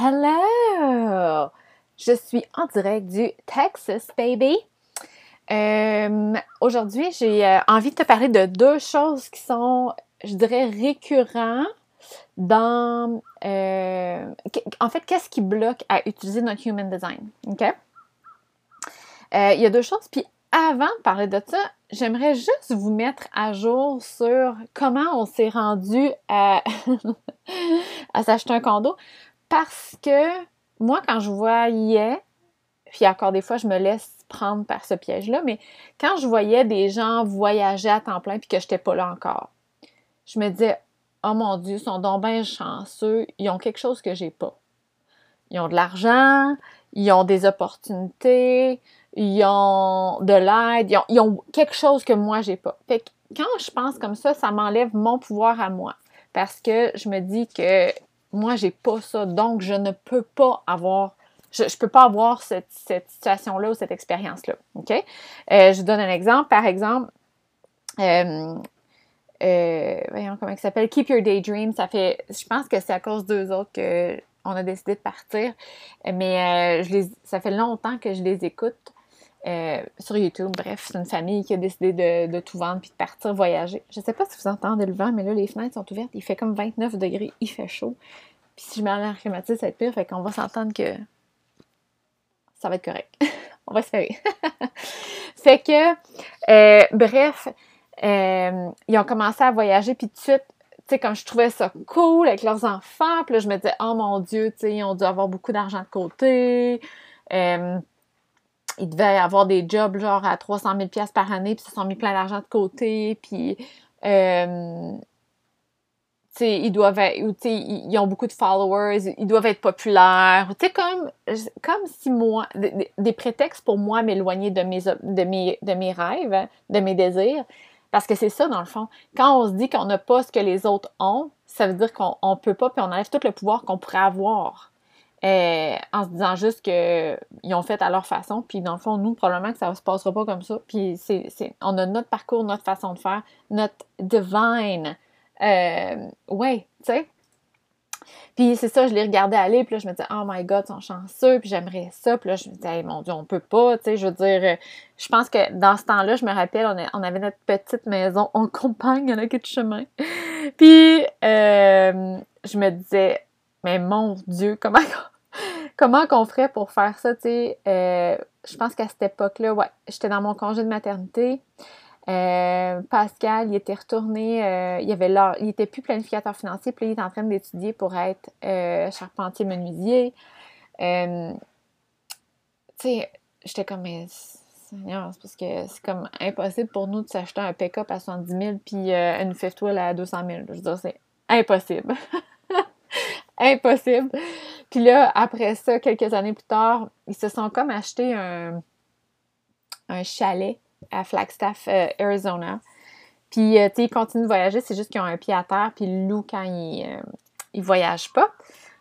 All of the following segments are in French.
Hello! Je suis en direct du Texas, baby. Euh, aujourd'hui, j'ai euh, envie de te parler de deux choses qui sont, je dirais, récurrents dans... Euh, en fait, qu'est-ce qui bloque à utiliser notre Human Design? OK? Il y a deux choses. Puis avant de parler de ça, j'aimerais juste vous mettre à jour sur comment on s'est rendu à, à s'acheter un condo. Parce que moi, quand je voyais, puis encore des fois, je me laisse prendre par ce piège-là, mais quand je voyais des gens voyager à temps plein puis que je n'étais pas là encore, je me disais, oh mon Dieu, ils sont donc bien chanceux, ils ont quelque chose que j'ai pas. Ils ont de l'argent, ils ont des opportunités, ils ont de l'aide, ils ont, quelque chose que moi, j'ai pas. Fait que quand je pense comme ça, ça m'enlève mon pouvoir à moi. Parce que je me dis que moi, j'ai pas ça, donc je ne peux pas avoir je peux pas avoir cette, situation-là ou cette expérience-là. OK? Euh, je vous donne un exemple. Par exemple, euh, euh, voyons comment il s'appelle, Keep Your Daydream. Ça fait, je pense que c'est à cause d'eux autres qu'on a décidé de partir. Mais je les, ça fait longtemps que je les écoute. Sur YouTube. Bref, c'est une famille qui a décidé de, tout vendre puis de partir voyager. Je ne sais pas si vous entendez le vent, mais là, les fenêtres sont ouvertes. Il fait comme 29 degrés. Il fait chaud. Puis si je mets l'air climatisé, ça va être pire. Fait qu'on va s'entendre que ça va être correct. On va espérer. fait que, euh, bref, euh, ils ont commencé à voyager, puis de suite, tu sais, comme je trouvais ça cool avec leurs enfants, puis là, je me disais, oh mon Dieu, tu sais, ils ont dû avoir beaucoup d'argent de côté. Euh, ils devaient avoir des jobs genre à 300 000 par année, puis ils se sont mis plein d'argent de côté, puis ils doivent être, ils ont beaucoup de followers, ils doivent être populaires, tu comme, comme si moi, des, prétextes pour moi m'éloigner de mes, de, mes, de mes rêves, de mes désirs, parce que c'est ça dans le fond. Quand on se dit qu'on n'a pas ce que les autres ont, ça veut dire qu'on ne peut pas, puis on enlève tout le pouvoir qu'on pourrait avoir. Euh, en se disant juste qu'ils ont fait à leur façon, puis dans le fond, nous, probablement que ça ne se passera pas comme ça. Puis c'est, on a notre parcours, notre façon de faire, notre divine euh, ouais, tu sais. Puis c'est ça, je les regardais aller, puis là, je me disais, oh my god, ils sont chanceux, puis j'aimerais ça. Puis là, je me disais, mon Dieu, on peut pas, tu sais, je veux dire, euh, je pense que dans ce temps-là, je me rappelle, on, avait notre petite maison en campagne, à quai de chemin. puis euh, je me disais, mais mon Dieu, comment, comment qu'on ferait pour faire ça, tu sais? je pense qu'à cette époque-là, ouais, j'étais dans mon congé de maternité. Euh, Pascal, il était retourné, euh, il avait il était plus planificateur financier, puis il est en train d'étudier pour être euh, charpentier menuisier. tu sais, j'étais comme, mais Seigneur, c'est parce que c'est comme impossible pour nous de s'acheter un pick-up à 70 000 puis une fifth wheel à 200 000. Je veux dire, c'est impossible. impossible. Puis là, après ça, quelques années plus tard, ils se sont comme acheté un, chalet à Flagstaff, euh, Arizona. Puis, euh, tu sais, ils continuent de voyager, c'est juste qu'ils ont un pied à terre, puis Lou, quand ils, euh, ils voyagent pas.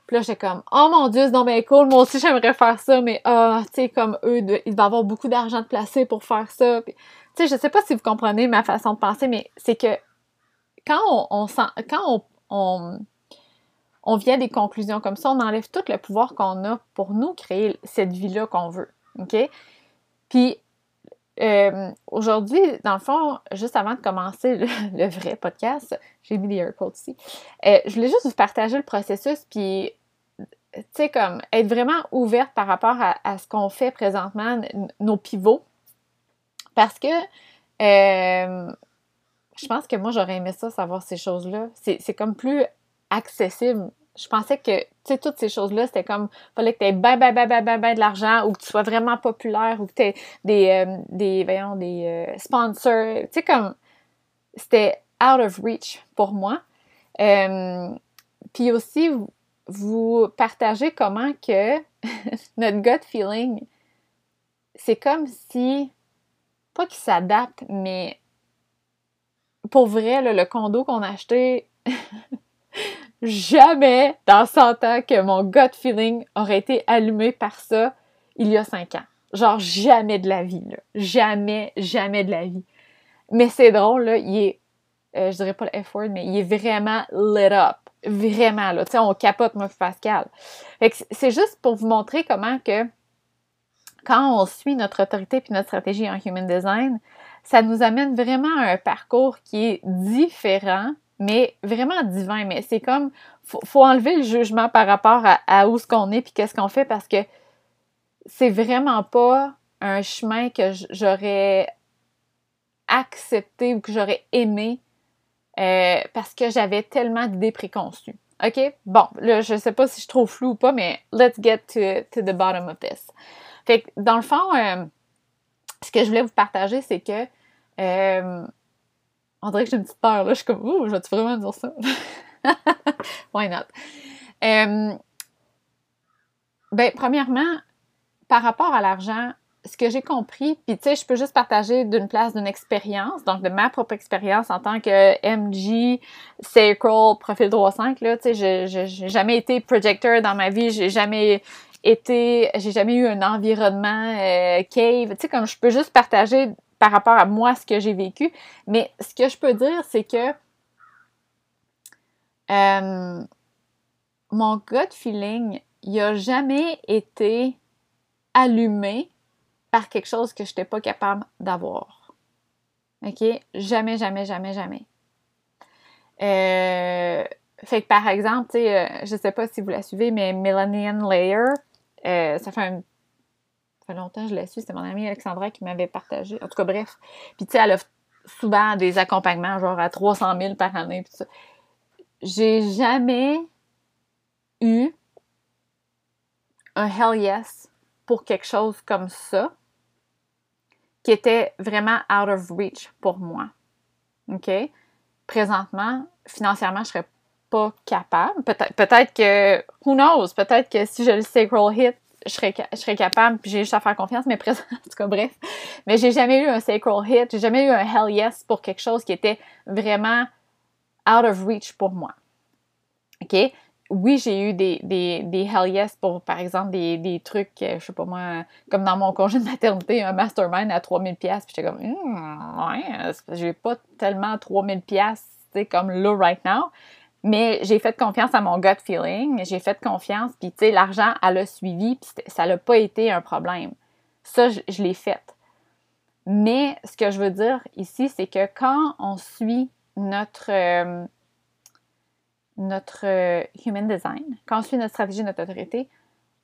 Puis là, j'étais comme, oh mon Dieu, c'est donc bien cool, moi aussi j'aimerais faire ça, mais ah, tu sais, comme eux, ils doivent avoir beaucoup d'argent de placer pour faire ça. tu sais, je sais pas si vous comprenez ma façon de penser, mais c'est que quand on, sent, quand on, on vient des conclusions comme ça, on enlève tout le pouvoir qu'on a pour nous créer cette vie-là qu'on veut. OK? Puis euh, aujourd'hui, dans le fond, juste avant de commencer le, vrai podcast, j'ai mis des AirPods ici. Euh, je voulais juste vous partager le processus, puis, tu sais, comme être vraiment ouverte par rapport à, ce qu'on fait présentement, nos pivots. Parce que euh, je pense que moi, j'aurais aimé ça, savoir ces choses-là. C'est comme plus accessible je pensais que, tu sais, toutes ces choses-là, c'était comme, fallait que tu aies ben, ben, ben, ben, ben, ben de l'argent ou que tu sois vraiment populaire ou que tu aies des, euh, des, voyons, des euh, sponsors. Tu sais, comme, c'était out of reach pour moi. Euh, puis aussi, vous, partagez comment que notre gut feeling, c'est comme si, pas qu'il s'adapte, mais pour vrai, le condo qu'on a acheté, jamais dans 100 ans que mon gut feeling aurait été allumé par ça il y a 5 ans. Genre jamais de la vie, là. Jamais, jamais de la vie. Mais c'est drôle, là, il est je dirais pas le F-word, mais il est vraiment lit up. Vraiment, là. Tu sais, on capote, moi, Pascal. C'est juste pour vous montrer comment que quand on suit notre autorité puis notre stratégie en human design, ça nous amène vraiment à un parcours qui est différent, mais vraiment divin. Mais c'est comme, faut, faut enlever le jugement par rapport à, où ce qu'on est puis qu'est-ce qu'on fait parce que c'est vraiment pas un chemin que j'aurais accepté ou que j'aurais aimé euh, parce que j'avais tellement d'idées préconçues. OK? Bon, là, je sais pas si je trouve flou ou pas, mais let's get to, the bottom of this. Fait que, dans le fond, euh, ce que je voulais vous partager, c'est que euh, on dirait que j'ai une petite peur, là. Je suis comme, ouh, je vais-tu vraiment dire ça? Why not? ben, premièrement, par rapport à l'argent, ce que j'ai compris, puis tu sais, je peux juste partager d'une place d'une expérience, donc de ma propre expérience en tant que MG, Sacral, Profil 3.5, là, tu sais, j'ai jamais été projector dans ma vie, j'ai jamais été, j'ai jamais eu un environnement euh, cave, tu sais, comme je peux juste partager par rapport à moi ce que j'ai vécu, mais ce que je peux dire, c'est que euh, mon gut feeling, il a jamais été allumé par quelque chose que je n'étais pas capable d'avoir. OK? Jamais, jamais, jamais, jamais. Euh, fait que par exemple, tu euh, je sais pas si vous la suivez, mais Millennium Layer, ça fait un fait longtemps je la suis, c'était mon amie Alexandra qui m'avait partagé. En tout cas, bref. Puis tu sais, elle a souvent des accompagnements genre à 300 000 par année. J'ai jamais eu un hell yes pour quelque chose comme ça qui était vraiment out of reach pour moi. OK? Présentement, financièrement, je serais pas capable. Peut-être peut que, who knows, peut-être que si je le sacral hit, je serais, je serais capable, puis j'ai juste à faire confiance, mais présent, en tout cas, bref. Mais j'ai jamais eu un sacral hit, j'ai jamais eu un hell yes pour quelque chose qui était vraiment out of reach pour moi. OK? oui, j'ai eu des, des, des hell yes pour, par exemple, des, des trucs, euh, je sais pas moi, comme dans mon congé de maternité, un mastermind à 3000 pièces puis j'étais comme, hmm, ouais, j'ai pas tellement 3000 pièces tu sais, comme là, right now, mais j'ai fait confiance à mon gut feeling, j'ai fait confiance, puis tu sais, l'argent, elle a suivi, puis ça n'a pas été un problème. Ça, je, l'ai fait. Mais ce que je veux dire ici, c'est que quand on suit notre... Euh, notre euh, human design, quand on suit notre stratégie, notre autorité,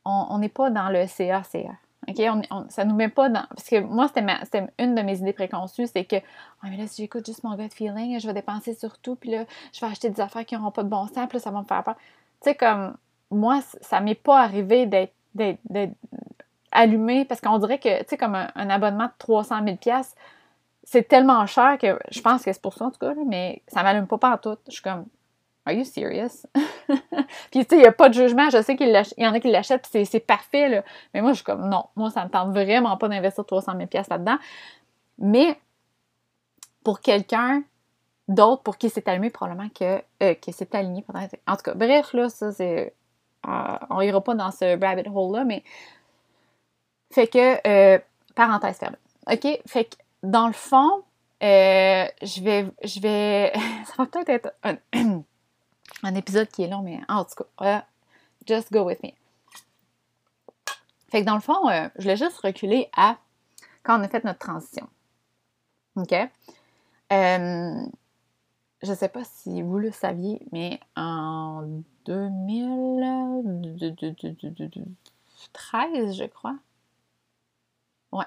on n'est pas dans le CA-CA. OK? On, ça nous met pas dans. Parce que moi, c'était une de mes idées préconçues, c'est que, ah, mais là, si j'écoute juste mon gut feeling, je vais dépenser sur tout, puis là, je vais acheter des affaires qui n'auront pas de bon sens, puis là, ça va me faire peur. Tu sais, comme, moi, ça m'est pas arrivé d'être allumé, parce qu'on dirait que, tu sais, comme un, abonnement de 300 000 c'est tellement cher que je pense que c'est pour ça, en tout cas, mais ça m'allume pas partout. Je suis comme, Are you serious? puis, tu sais, il n'y a pas de jugement. Je sais qu'il y en a qui l'achètent, puis c'est parfait, là. Mais moi, je suis comme, non, moi, ça me tente vraiment pas d'investir 300 000 là-dedans. Mais, pour quelqu'un d'autre pour qui c'est allumé, probablement que, euh, que c'est aligné. En tout cas, bref, là, ça, c'est. Euh, on ira pas dans ce rabbit hole-là, mais. Fait que, euh, parenthèse fermée. OK? Fait que, dans le fond, je vais. Je vais. ça va peut-être être. Un, un épisode qui est long, mais en tout cas, just go with me. Fait que dans le fond, euh, je voulais juste reculer à quand on a fait notre transition. OK? Euh, je sais pas si vous le saviez, mais en 2013, je crois. Ouais.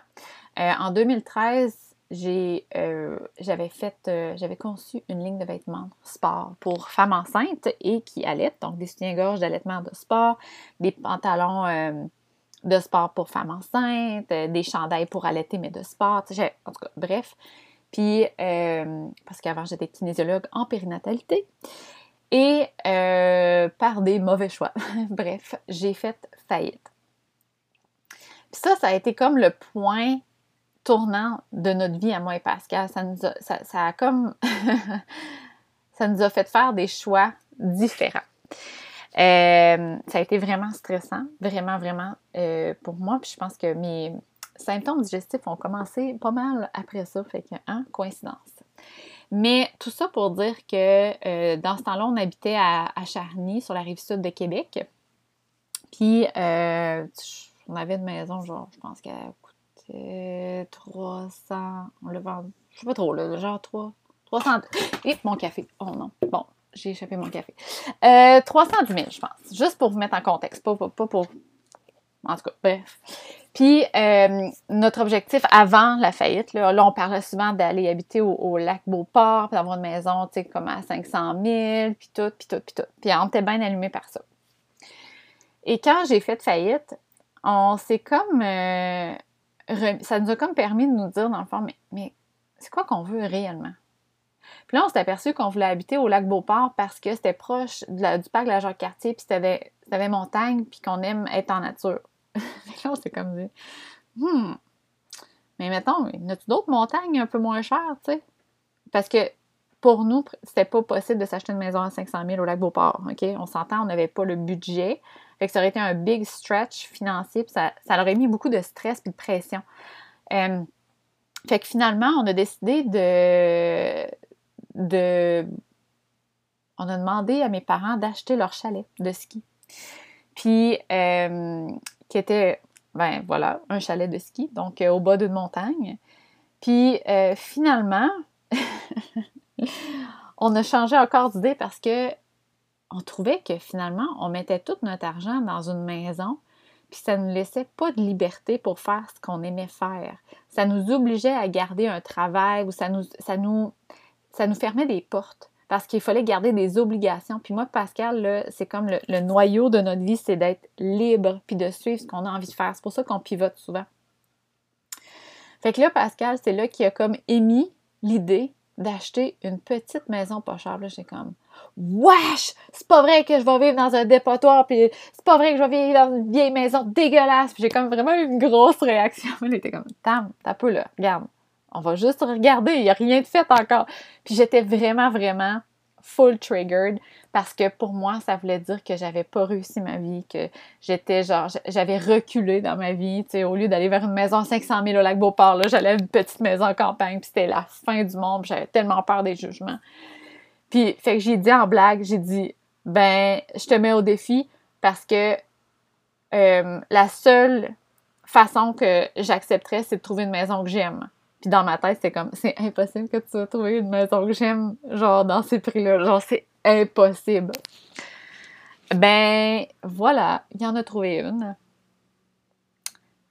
Euh, en 2013, euh, j'avais fait, euh, j'avais conçu une ligne de vêtements sport pour femmes enceintes et qui allaitent, donc des soutiens-gorge d'allaitement de sport, des pantalons euh, de sport pour femmes enceintes, des chandails pour allaiter mais de sport, en tout cas, bref. Puis, parce qu'avant j'étais kinésiologue en périnatalité et par des mauvais choix, bref, j'ai fait faillite. Puis ça, ça a été comme le point tournant de notre vie à moi et Pascal. Ça nous a, ça, comme. ça nous a fait faire des choix différents. Euh, ça a été vraiment stressant, vraiment, vraiment euh, pour moi. Puis je pense que mes symptômes digestifs ont commencé pas mal après ça. Fait que, hein, coïncidence. Mais tout ça pour dire que euh, dans ce temps-là, on habitait à, Charny, sur la rive sud de Québec. Puis, on avait une maison, genre, je pense qu'elle coûtait 300. On l'a vendu, je sais pas trop, là, genre 3, 300. Et mon café. Oh non. Bon, j'ai échappé mon café. Euh, 310 000, je pense. Juste pour vous mettre en contexte, pas, pour. En tout cas, bref. Puis, euh, notre objectif avant la faillite, là, on parlait souvent d'aller habiter au, lac Beauport, puis d'avoir une maison, tu sais, comme à 500 000, puis tout, puis tout, puis tout. Puis on était bien allumé par ça. Et quand j'ai fait faillite, on s'est comme... Euh, ça nous a comme permis de nous dire, dans le fond, mais, c'est quoi qu'on veut réellement? Puis là, on s'est aperçu qu'on voulait habiter au lac Beauport parce que c'était proche du parc de la Jacques-Cartier, puis c'était montagne, puis qu'on aime être en nature. là, c'est comme dit, hmm, mais mettons, y a-tu d'autres montagnes un peu moins chères, tu sais? Parce que pour nous, c'était pas possible de s'acheter une maison à 500 000 au lac Beauport, OK? On s'entend, on n'avait pas le budget. Fait que ça aurait été un big stretch financier, puis ça, ça aurait mis beaucoup de stress et de pression. Euh, fait que finalement, on a décidé de, de. On a demandé à mes parents d'acheter leur chalet de ski. Puis, euh, qui était, ben voilà, un chalet de ski, donc euh, au bas d'une montagne. Puis finalement, on a changé encore d'idée parce que on trouvait que finalement, on mettait tout notre argent dans une maison, puis ça ne nous laissait pas de liberté pour faire ce qu'on aimait faire. Ça nous obligeait à garder un travail ou ça nous, ça nous, fermait des portes parce qu'il fallait garder des obligations. Puis moi, Pascal, c'est comme le, noyau de notre vie, c'est d'être libre puis de suivre ce qu'on a envie de faire. C'est pour ça qu'on pivote souvent. Fait que là, Pascal, c'est là qu'il a comme émis l'idée d'acheter une petite maison pas chère. Comme Wesh! C'est pas vrai que je vais vivre dans un dépotoir, puis c'est pas vrai que je vais vivre dans une vieille maison dégueulasse. Puis j'ai comme vraiment eu une grosse réaction. Il était comme Tam, t'as peu là, regarde on va juste regarder, il n'y a rien de fait encore. Puis j'étais vraiment, vraiment full triggered parce que pour moi, ça voulait dire que j'avais pas réussi ma vie, que j'étais genre, j'avais reculé dans ma vie, tu sais, au lieu d'aller vers une maison à 500 000 au lac Beauport, là, j'allais à une petite maison en campagne, puis c'était la fin du monde, j'avais tellement peur des jugements. Fait que j'ai dit en blague, j'ai dit, ben, je te mets au défi parce que euh, la seule façon que j'accepterais, c'est de trouver une maison que j'aime. Puis dans ma tête, c'est comme, c'est impossible que tu vas trouver une maison que j'aime, genre, dans ces prix-là. Genre, c'est impossible. Ben, voilà, il y en a trouvé une.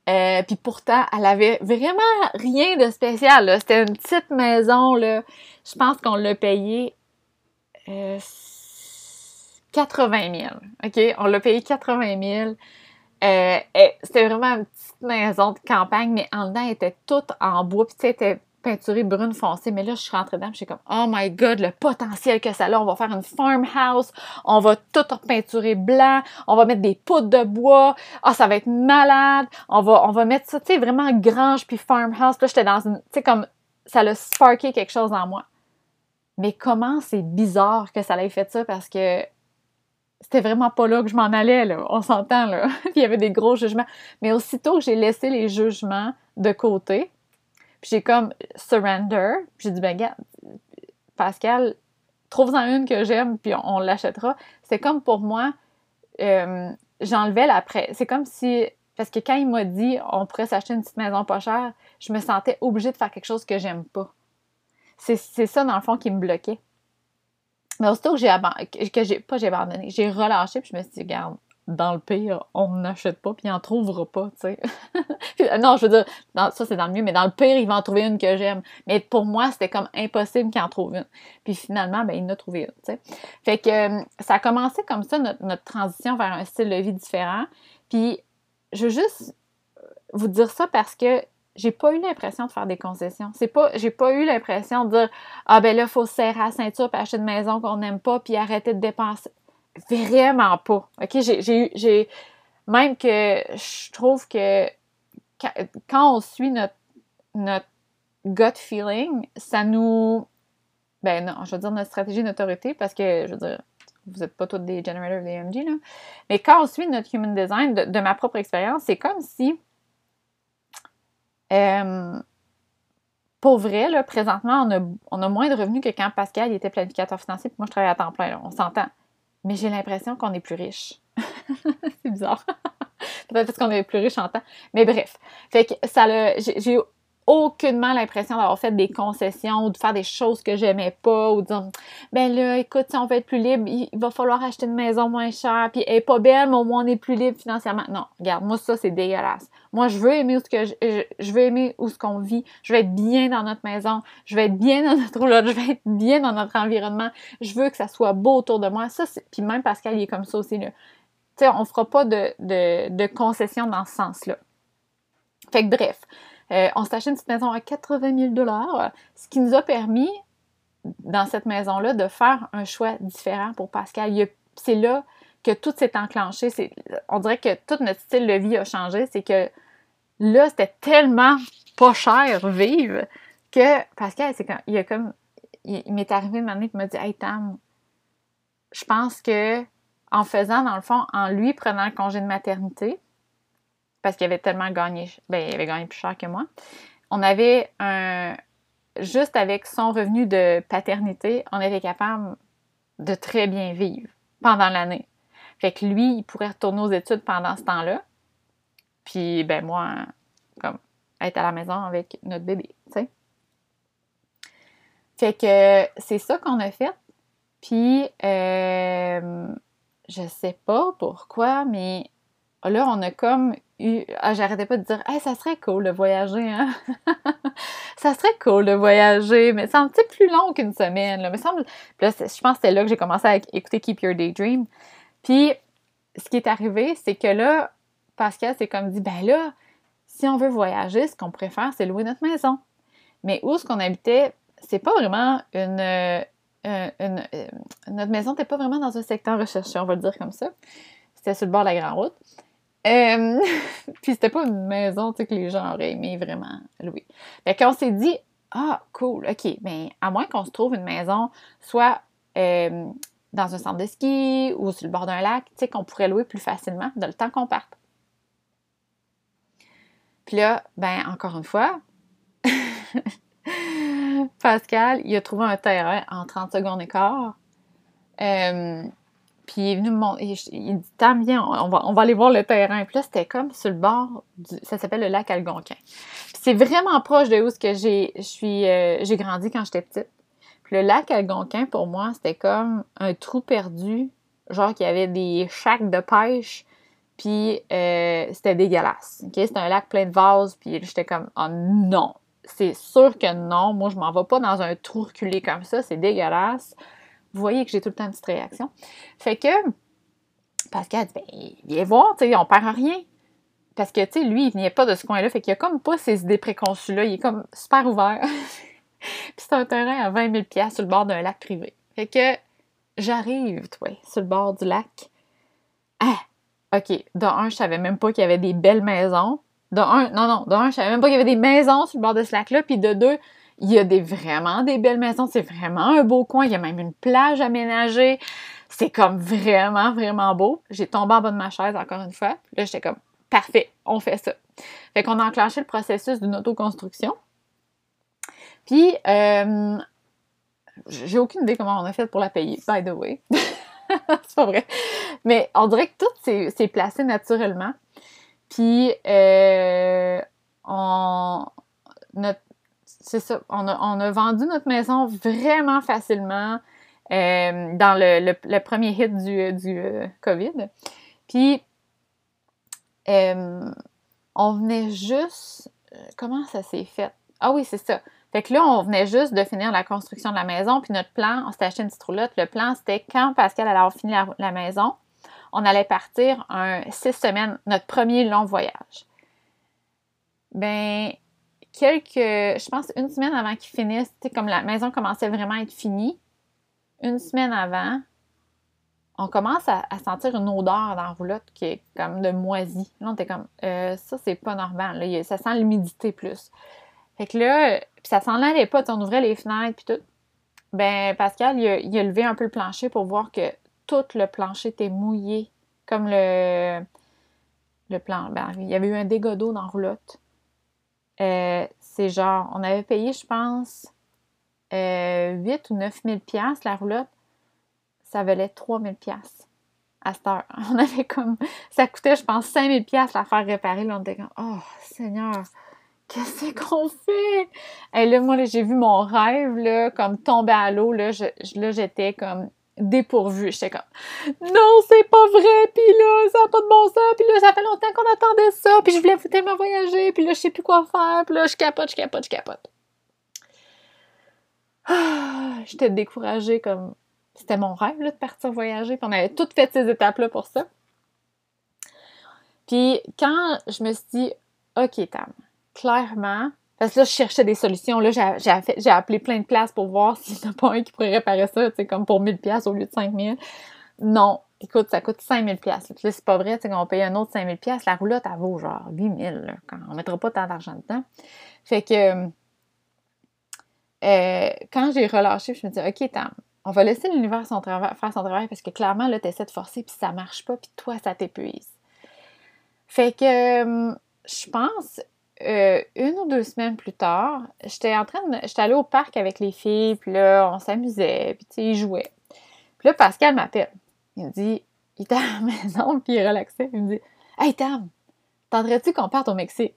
Euh, puis pourtant, elle avait vraiment rien de spécial. C'était une petite maison. Là. Je pense qu'on l'a payé 80 000. OK? On l'a payé 80 000. Euh, c'était vraiment une petite maison de campagne, mais en dedans, elle était toute en bois, puis tu sais, était peinturée brune foncée. Mais là, je suis rentrée dedans, je suis comme, oh my god, le potentiel que ça a, on va faire une farmhouse, on va tout peinturer blanc, on va mettre des poudres de bois, ah, ça va être malade, on va, on va mettre ça, tu sais, vraiment grange puis farmhouse. Puis là, j'étais dans une, tu sais, comme, ça a sparké quelque chose en moi. Mais comment c'est bizarre que ça ait fait ça parce que c'était vraiment pas là que je m'en allais, là. On s'entend, là. il y avait des gros jugements. Mais aussitôt que j'ai laissé les jugements de côté, puis j'ai comme surrender, j'ai dit, ben, regarde, Pascal, trouve-en une que j'aime, puis on, l'achètera. C'est comme pour moi, euh, j'enlevais la C'est comme si. Parce que quand il m'a dit on pourrait s'acheter une petite maison pas chère, je me sentais obligée de faire quelque chose que j'aime pas. C'est ça, dans le fond, qui me bloquait. Mais aussitôt que j'ai abandonné, que j'ai pas j'ai abandonné, j'ai relâché, puis je me suis dit, regarde, dans le pire, on n'achète pas, puis il en trouvera pas, tu sais. non, je veux dire, ça c'est dans le mieux, mais dans le pire, il va en trouver une que j'aime. Mais pour moi, c'était comme impossible qu'il en trouve une. Puis finalement, ben, il en a trouvé une, tu sais. Fait que euh, ça a commencé comme ça, notre, notre, transition vers un style de vie différent. Puis je veux juste vous dire ça parce que j'ai pas eu l'impression de faire des concessions. C'est pas, j'ai pas eu l'impression de dire ah ben là faut serrer la ceinture pour acheter une maison qu'on n'aime pas puis arrêter de dépenser. Vraiment pas. Ok, j'ai, j'ai, même que je trouve que quand on suit notre notre gut feeling, ça nous ben non, je veux dire notre stratégie d'autorité parce que je veux dire vous n'êtes pas tous des generators d'AMG, là. Mais quand on suit notre human design, de ma propre expérience, c'est comme si pour vrai, là, présentement, on a, moins de revenus que quand Pascal était planificateur financier, puis moi, je travaille à temps plein, on s'entend. Mais j'ai l'impression qu'on est plus riche. c'est bizarre. Peut-être parce qu'on est plus riche en temps. Mais bref. Fait que ça J'ai aucunement l'impression d'avoir fait des concessions ou de faire des choses que j'aimais pas ou de dire ben là écoute si on veut être plus libre il va falloir acheter une maison moins chère puis elle est pas belle mais au moins on est plus libre financièrement. Non regarde moi ça c'est dégueulasse. Moi je veux aimer où ce que je, veux aimer où ce qu'on vit. Je veux être bien dans notre maison. Je veux être bien dans notre roulotte. Je veux être bien dans notre environnement. Je veux que ça soit beau autour de moi. Ça puis même Pascal il est comme ça aussi là. Tu sais on fera pas de, de, concessions dans ce sens là fait que bref euh, on s'est acheté une petite maison à 80 000 ce qui nous a permis, dans cette maison-là, de faire un choix différent pour Pascal. C'est là que tout s'est enclenché. On dirait que tout notre style de vie a changé. C'est que là, c'était tellement pas cher vivre que Pascal, c'est il a comme. Il, m'est arrivé une année il m'a dit Hey Tam, je pense que en faisant, dans le fond, en lui prenant le congé de maternité, parce qu'il avait tellement gagné, ben, il avait gagné plus cher que moi. On avait un, juste avec son revenu de paternité, on était capable de très bien vivre pendant l'année. Fait que lui, il pourrait retourner aux études pendant ce temps-là. Puis, ben, moi, comme, être à la maison avec notre bébé, tu sais. Fait que c'est ça qu'on a fait. Puis, euh, je sais pas pourquoi, mais là, on a comme ah, j'arrêtais pas de dire, hey, ça serait cool de voyager, hein? ça serait cool de voyager, mais ça me semble plus long qu'une semaine, là. Semble... je pense que c'était là que j'ai commencé à écouter Keep Your Daydream. Puis, ce qui est arrivé, c'est que là, Pascal s'est comme dit, ben là, si on veut voyager, ce qu'on préfère, c'est louer notre maison. Mais où ce qu'on habitait, c'est pas vraiment une. Euh, une, euh, notre maison n'était pas vraiment dans un secteur recherché, on va le dire comme ça. C'était sur le bord de la grande route. Euh, puis c'était pas une maison que les gens auraient aimé vraiment louer. Fait qu'on s'est dit, ah, cool, ok, mais à moins qu'on se trouve une maison, soit euh, dans un centre de ski ou sur le bord d'un lac, tu sais, qu'on pourrait louer plus facilement dans le temps qu'on parte. Puis là, ben, encore une fois, Pascal, il a trouvé un terrain en 30 secondes et quart. Euh, puis il est venu me montrer, il, dit Tam, viens, on va, on va aller voir le terrain. Puis là, c'était comme sur le bord, du, ça s'appelle le lac Algonquin. Puis c'est vraiment proche de où que euh, j'ai grandi quand j'étais petite. Puis le lac Algonquin, pour moi, c'était comme un trou perdu, genre qu'il y avait des chacs de pêche, puis euh, c'était dégueulasse. C'était un lac plein de vases, puis j'étais comme oh non, c'est sûr que non, moi je m'en vais pas dans un trou reculé comme ça, c'est dégueulasse. Vous voyez que j'ai tout le temps une petite réaction. Fait que Pascal dit ben, viens voir, tu sais, on perd rien. Parce que, tu sais, lui, il venait pas de ce coin-là. Fait qu'il a comme pas ses idées préconçues-là. Il est comme super ouvert. Puis c'est un terrain à 20 000 sur le bord d'un lac privé. Fait que j'arrive, toi, sur le bord du lac. Ah! OK. De un, je savais même pas qu'il y avait des belles maisons. De un, non, non. De un, je savais même pas qu'il y avait des maisons sur le bord de ce lac-là. Puis de deux, il y a des, vraiment des belles maisons. C'est vraiment un beau coin. Il y a même une plage aménagée. C'est comme vraiment, vraiment beau. J'ai tombé en bas de ma chaise encore une fois. Là, j'étais comme, parfait, on fait ça. Fait qu'on a enclenché le processus d'une autoconstruction. Puis, euh, j'ai aucune idée comment on a fait pour la payer, by the way. c'est pas vrai. Mais on dirait que tout s'est placé naturellement. Puis, euh, on, notre, c'est ça. On a, vendu notre maison vraiment facilement euh, dans le, premier hit du, euh, COVID. Puis, euh, on venait juste. Comment ça s'est fait? Ah oui, c'est ça. Fait que là, on venait juste de finir la construction de la maison, puis notre plan, on s'était acheté une petite. Le plan, c'était quand Pascal allait avoir fini la, la maison, on allait partir un six semaines, notre premier long voyage. Ben, quelques, je pense une semaine avant qu'ils finissent, comme la maison commençait vraiment à être finie, une semaine avant, on commence à, sentir une odeur dans la roulotte qui est comme de moisi. Là, on était comme, euh, ça, c'est pas normal. Là, ça sent l'humidité plus. Fait que là, puis ça s'en allait pas. On ouvrait les fenêtres, puis tout. Ben, Pascal, il a, levé un peu le plancher pour voir que tout le plancher était mouillé. Comme le, le plan. Ben, il y avait eu un dégât d'eau dans roulotte. Euh, c'est genre, on avait payé, je pense, 8 ou 9 000 la roulotte. Ça valait 3 000 à cette heure. On avait comme, ça coûtait, je pense, 5 000 la faire réparer. Là, on était comme, oh, Seigneur, qu'est-ce qu'on fait? Et là, moi, j'ai vu mon rêve, comme tomber à l'eau. Là, j'étais comme dépourvue. J'étais comme, non, c'est pas vrai. Puis là, ça n'a pas de bon sens. Puis là, ça fait longtemps qu'on attendait ça. Puis je voulais tellement voyager. Puis là, je sais plus quoi faire. Puis là, je capote, je capote, je capote. Ah, j'étais découragée comme c'était mon rêve là, de partir voyager. Puis on avait toutes fait ces étapes-là pour ça. Puis quand je me suis dit, OK, Tam, clairement, parce que là, je cherchais des solutions. Là, j'ai appelé plein de places pour voir s'il n'y en a pas un qui pourrait réparer ça, tu sais, comme pour 1000 pièces au lieu de 5000. Non, écoute, ça coûte 5000 pièces. Là, c'est pas vrai, tu sais, qu'on paye un autre 5000 pièces, la roulotte, elle vaut genre 8000, quand on mettra pas tant d'argent dedans. Fait que, euh, quand j'ai relâché, je me dis, OK, Tam, on va laisser l'univers faire son travail parce que clairement, là, tu essaies de forcer puis ça marche pas, puis toi, ça t'épuise. Fait que, hum, je pense, euh, une ou deux semaines plus tard, j'étais en train de. J'étais allée au parc avec les filles, puis là, on s'amusait, puis tu sais, ils jouaient. Puis là, Pascal m'appelle. Il me dit Il était à la maison, puis il relaxait. Il me dit Hey Tam, tendrais-tu qu'on parte au Mexique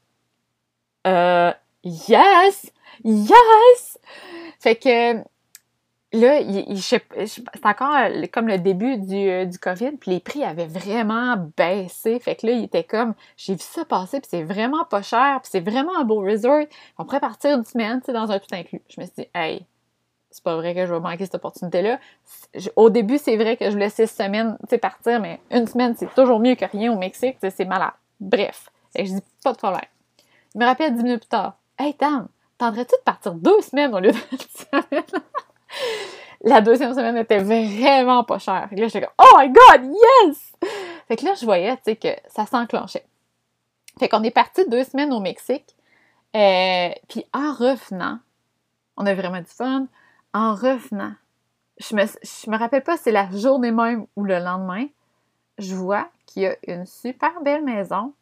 Euh, yes Yes Fait que là, c'est encore comme le début du, euh, du, COVID, puis les prix avaient vraiment baissé. Fait que là, il était comme, j'ai vu ça passer, puis c'est vraiment pas cher, puis c'est vraiment un beau resort. On pourrait partir une semaine, tu sais, dans un tout inclus. Je me suis dit, hey, c'est pas vrai que je vais manquer cette opportunité-là. Au début, c'est vrai que je voulais six semaines, tu sais, partir, mais une semaine, c'est toujours mieux que rien au Mexique, c'est malade. Bref. Et je dis, pas de problème. Il me rappelle dix minutes plus tard, hey, Tam, tendrais-tu de partir deux semaines au lieu de une semaine? La deuxième semaine était vraiment pas chère. là, j'étais comme, oh my god, yes! Fait que là, je voyais, tu que ça s'enclenchait. Fait qu'on est parti deux semaines au Mexique. Euh, puis en revenant, on a vraiment du fun. En revenant, je me, je me rappelle pas si c'est la journée même ou le lendemain, je vois qu'il y a une super belle maison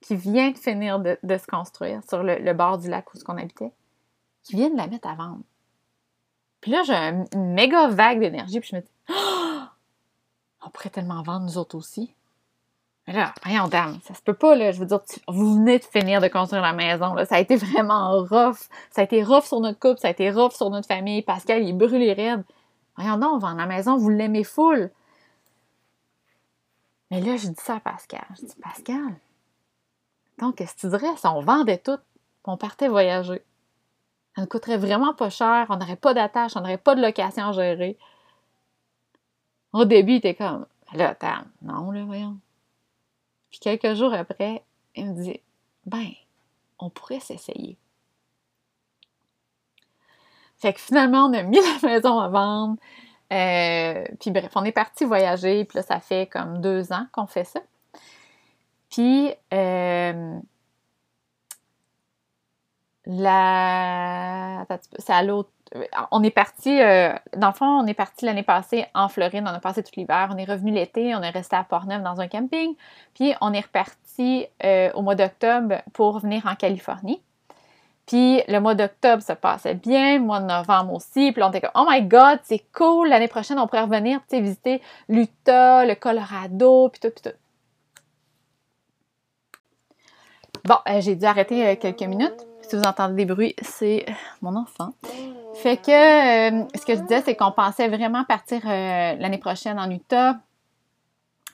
qui vient de finir de, se construire sur le, bord du lac où on habitait, qui vient de la mettre à vendre. Puis là, j'ai une méga vague d'énergie, puis je me dis, oh! on pourrait tellement vendre nous autres aussi. Mais là, voyons, dame, ça se peut pas, là. Je veux dire, vous venez de finir de construire la maison, là. Ça a été vraiment rough. Ça a été rough sur notre couple, ça a été rough sur notre famille. Pascal, il est brûlé raide. Voyons donc, on vend la maison, vous l'aimez full. Mais là, je dis ça à Pascal. Je dis, Pascal, donc, qu'est-ce que tu dirais si on vendait tout, on partait voyager? Ça ne coûterait vraiment pas cher, on n'aurait pas d'attache, on n'aurait pas de location à gérer. Au début, il était comme, là, attends, non, là, voyons. Puis quelques jours après, il me dit, ben, on pourrait s'essayer. Fait que finalement, on a mis la maison à vendre. Euh, puis bref, on est parti voyager. Puis là, ça fait comme deux ans qu'on fait ça. Puis, euh, la... C'est à l'autre... On est parti, euh, dans le fond, on est parti l'année passée en Floride, on a passé tout l'hiver, on est revenu l'été, on est resté à Port-Neuf dans un camping, puis on est reparti euh, au mois d'octobre pour venir en Californie. Puis le mois d'octobre se passait bien, le mois de novembre aussi, puis on était comme « Oh my God, c'est cool, l'année prochaine, on pourrait revenir, visiter l'Utah, le Colorado, puis tout, puis tout. » Bon, euh, j'ai dû arrêter quelques minutes si vous entendez des bruits, c'est mon enfant. Fait que euh, ce que je disais, c'est qu'on pensait vraiment partir euh, l'année prochaine en Utah,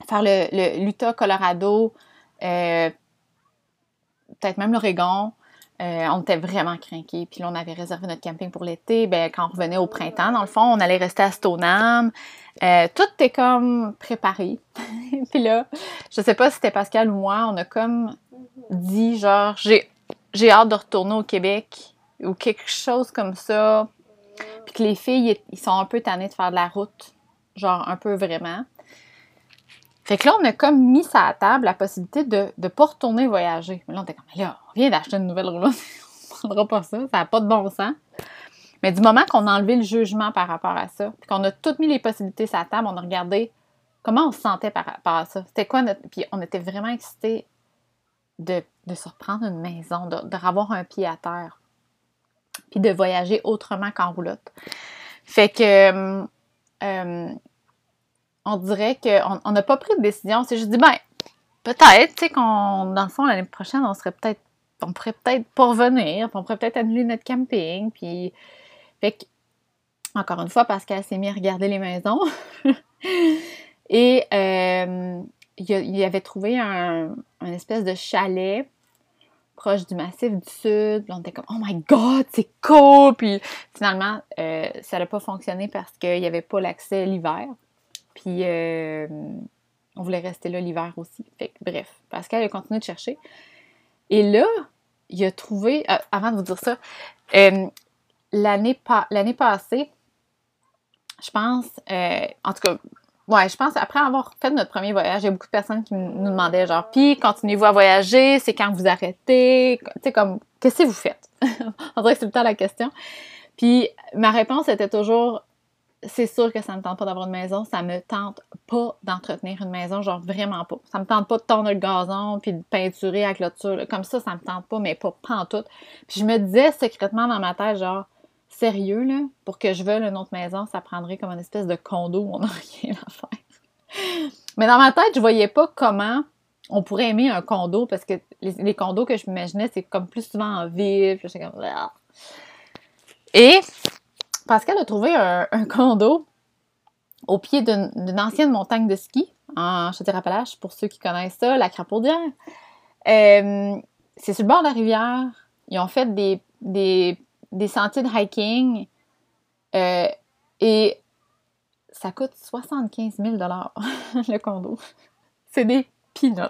faire le, l'Utah, Colorado, euh, peut-être même l'Oregon. on était vraiment craqués. Puis là, on avait réservé notre camping pour l'été. Ben, quand on revenait au printemps, dans le fond, on allait rester à Stoneham. tout est comme préparé. puis là, je sais pas si c'était Pascal ou moi, on a comme dit genre, j'ai j'ai hâte de retourner au Québec ou quelque chose comme ça. Puis que les filles, ils sont un peu tannées de faire de la route. Genre, un peu vraiment. Fait que là, on a comme mis ça à table la possibilité de ne pas retourner voyager. Mais là, on était comme, là, on vient d'acheter une nouvelle roulotte. on prendra pas ça. Ça n'a pas de bon sens. Mais du moment qu'on a enlevé le jugement par rapport à ça, puis qu'on a toutes mis les possibilités sur la table, on a regardé comment on se sentait par rapport à ça. C'était quoi notre. Puis on était vraiment excités de, se reprendre une maison, de, avoir un pied à terre, puis de voyager autrement qu'en roulotte. Fait que, euh, on dirait qu'on n'a pas pris de décision. C'est juste dit, ben, peut-être, tu sais, qu'on, dans le fond, l'année prochaine, on serait peut-être, on pourrait peut-être pas revenir, on pourrait peut-être annuler notre camping, puis, fait que, encore une fois, Pascal s'est mis à regarder les maisons. Et euh, il, avait trouvé un, espèce de chalet proche du massif du sud. On était comme Oh my god, c'est cool! Puis finalement, euh, ça n'a pas fonctionné parce qu'il n'y avait pas l'accès l'hiver. Puis euh, on voulait rester là l'hiver aussi. Fait bref, Pascal a continué de chercher. Et là, il a trouvé, avant de vous dire ça, l'année passée, je pense, en tout cas, Ouais, je pense après avoir fait notre premier voyage, il y a beaucoup de personnes qui nous demandaient genre, puis continuez-vous à voyager, c'est quand vous arrêtez, tu sais comme, qu'est-ce que vous faites On dirait que c'est le temps la question. Puis ma réponse était toujours, c'est sûr que ça me tente pas d'avoir une maison, ça me tente pas d'entretenir une maison, genre vraiment pas. Ça me tente pas de tondre le gazon puis de peinturer la clôture, comme ça, ça me tente pas, mais pas, pas en tout. Puis je me disais secrètement dans ma tête genre sérieux, là, pour que je veuille une autre maison, ça prendrait comme une espèce de condo où on n'a rien à faire. Mais dans ma tête, je voyais pas comment on pourrait aimer un condo parce que les, condos que je m'imaginais, c'est comme plus souvent en ville. comme. Et Pascal a trouvé un, condo au pied d'une ancienne montagne de ski en Chaudière-Appalaches, pour ceux qui connaissent ça, la Crapaudière. Euh, c'est sur le bord de la rivière. Ils ont fait des des sentiers de hiking euh, et ça coûte 75 000 le condo. C'est des peanuts.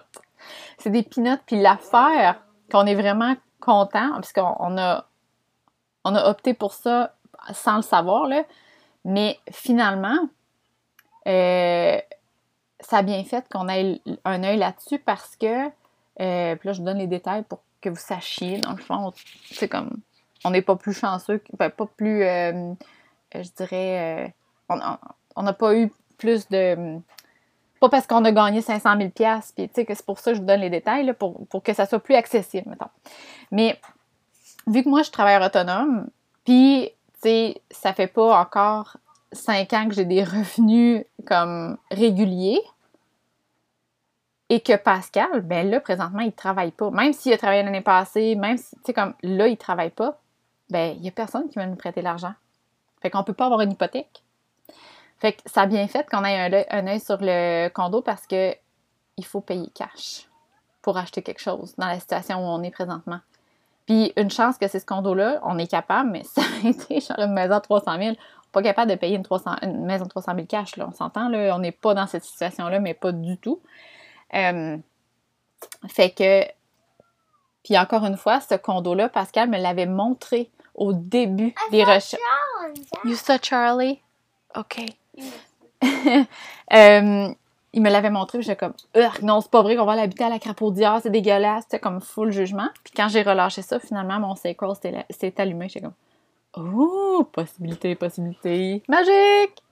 C'est des peanuts. Puis l'affaire qu'on est vraiment content, parce qu'on a, on a opté pour ça sans le savoir, là, mais finalement, euh, ça a bien fait qu'on ait un œil là-dessus parce que, euh, puis là, je vous donne les détails pour que vous sachiez, dans le fond, c'est comme on n'est pas plus chanceux, ben, pas plus, euh, euh, je dirais, euh, on n'a pas eu plus de... Pas parce qu'on a gagné 500 000 puis tu que c'est pour ça que je vous donne les détails, pour, que ça soit plus accessible, mettons. Mais vu que moi, je suis travailleur autonome, puis, tu sais, ça fait pas encore 5 ans que j'ai des revenus comme réguliers, et que Pascal, ben là, présentement, il travaille pas. Même s'il a travaillé l'année passée, même si, tu sais, comme là, il travaille pas, ben, il n'y a personne qui va nous prêter l'argent. Fait qu'on ne peut pas avoir une hypothèque. Fait que ça a bien fait qu'on ait un, œil sur le condo parce que il faut payer cash pour acheter quelque chose dans la situation où on est présentement. Puis une chance que c'est ce condo-là, on est capable, mais ça a été genre une maison de 300 000. Pas capable de payer une, 300, une maison de 300 000 cash, là, on s'entend, là, on n'est pas dans cette situation-là, mais pas du tout. Euh, fait que, puis encore une fois, ce condo-là, Pascal me l'avait montré au début des recherches. You saw Charlie? OK. Euh, il me l'avait montré, j'étais comme, non, c'est pas vrai qu'on va l'habiter à la crapaudière, c'est dégueulasse, c'était comme full jugement. Puis quand j'ai relâché ça, finalement, mon sacral s'est allumé, j'étais comme, oh, possibilité, possibilité, magique!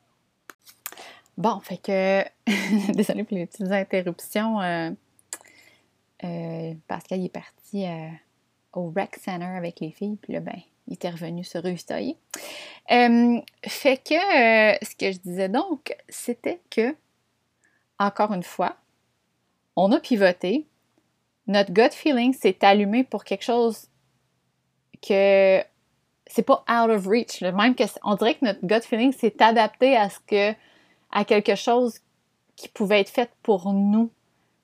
Bon, fait que, désolé pour les petites interruptions, euh, euh, qu'il est parti au rec center avec les filles, puis là, ben, il était revenu se rehustailler. Euh, fait que euh, ce que je disais donc, c'était que, encore une fois, on a pivoté, notre gut feeling s'est allumé pour quelque chose que c'est pas out of reach. Même que on dirait que notre gut feeling s'est adapté à ce que à quelque chose qui pouvait être fait pour nous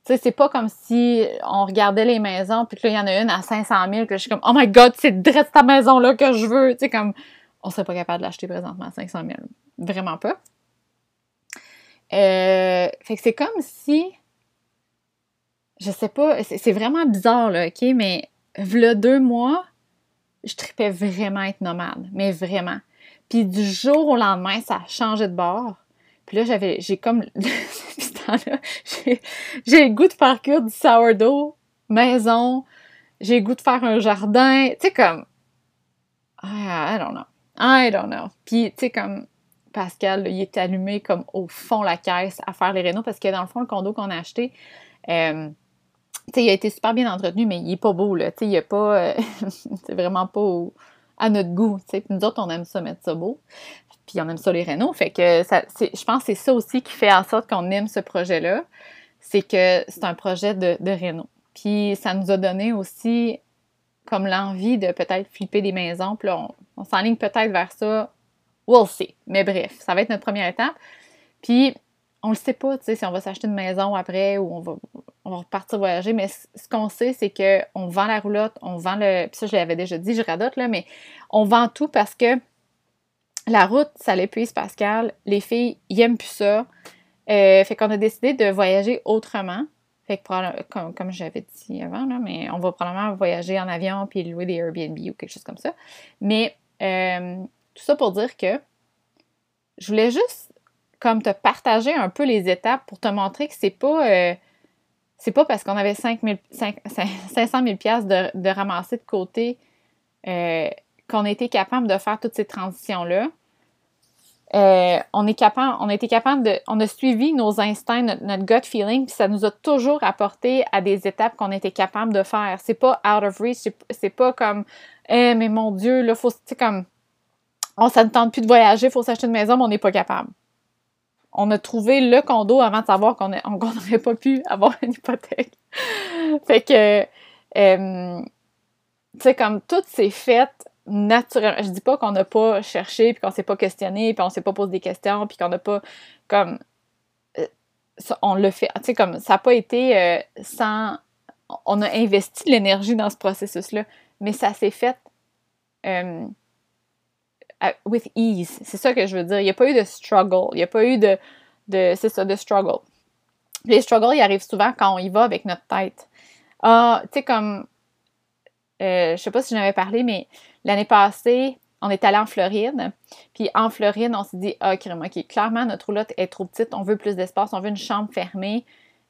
sais, c'est pas comme si on regardait les maisons, puis que là, il y en a une à 500 000, que je suis comme, oh my god, c'est direct ta maison-là que je veux. Tu sais, comme, on serait pas capable de l'acheter présentement à 500 000. Vraiment pas. Euh, fait que c'est comme si, je sais pas, c'est vraiment bizarre, là, OK, mais v'là deux mois, je tripais vraiment être nomade, mais vraiment. Puis du jour au lendemain, ça a changé de bord. Puis là, j'avais, j'ai comme, j'ai le goût de faire cuire du sourdough maison. J'ai le goût de faire un jardin. Tu sais, comme, I don't know. I don't know. Puis, tu sais, comme, Pascal, il est allumé comme au fond la caisse à faire les rénaux parce que dans le fond, le condo qu'on a acheté, euh, Tu sais, il a été super bien entretenu, mais il est pas beau, là. Tu sais, il a pas... euh, c'est vraiment pas à notre goût, tu sais. Puis nous autres, on aime ça, mettre ça beau. Puis on aime ça, les Renault. Fait que ça, je pense que c'est ça aussi qui fait en sorte qu'on aime ce projet-là. C'est que c'est un projet de, de Renault. Puis ça nous a donné aussi comme l'envie de peut-être flipper des maisons. Puis là, on, on s'enligne peut-être vers ça. We'll see. Mais bref, ça va être notre première étape. Puis on le sait pas, tu sais, si on va s'acheter une maison après ou on va, on va repartir voyager. Mais ce qu'on sait, c'est qu'on vend la roulotte, on vend le. Puis ça, je l'avais déjà dit, je radote, là, mais on vend tout parce que la route, ça l'épuise Pascal. Les filles, ils aiment plus ça. Euh, fait qu'on a décidé de voyager autrement. Fait que comme, comme j'avais dit avant, là, mais on va probablement voyager en avion puis louer des Airbnb ou quelque chose comme ça. Mais euh, tout ça pour dire que je voulais juste comme te partager un peu les étapes pour te montrer que c'est pas euh, c'est pas parce qu'on avait 5 000 5 500 000 piastres de, de ramasser de côté euh, qu'on a été capable de faire toutes ces transitions-là. Euh, on est capable, on a été capable de, on a suivi nos instincts, notre, gut feeling, puis ça nous a toujours apporté à des étapes qu'on était capable de faire. C'est pas out of reach, c'est- pas comme, eh, mais mon Dieu, là, faut, tu comme, on ça ne tente plus de voyager, faut s'acheter une maison, mais on n'est pas capable. On a trouvé le condo avant de savoir qu'on n'aurait pas pu avoir une hypothèque. fait que, euh, tu sais, comme tout s'est fait naturellement. Je dis pas qu'on n'a pas cherché, puis qu'on s'est pas questionné, puis on s'est pas posé des questions, puis qu'on n'a pas, comme, euh, on le fait, tu sais, comme, ça n'a pas été euh, sans... On a investi de l'énergie dans ce processus-là, mais ça s'est fait euh, with ease. C'est ça que je veux dire. Il n'y a pas eu de struggle. Il n'y a pas eu de, de c'est ça, de struggle. Les struggles, ils arrivent souvent quand on y va avec notre tête. Ah, tu sais, comme, euh, je sais pas si j'en avais parlé, mais l'année passée, on est allé en Floride. Puis en Floride, on s'est dit, ah, OK, clairement, notre roulotte est trop petite. On veut plus d'espace. On veut une chambre fermée.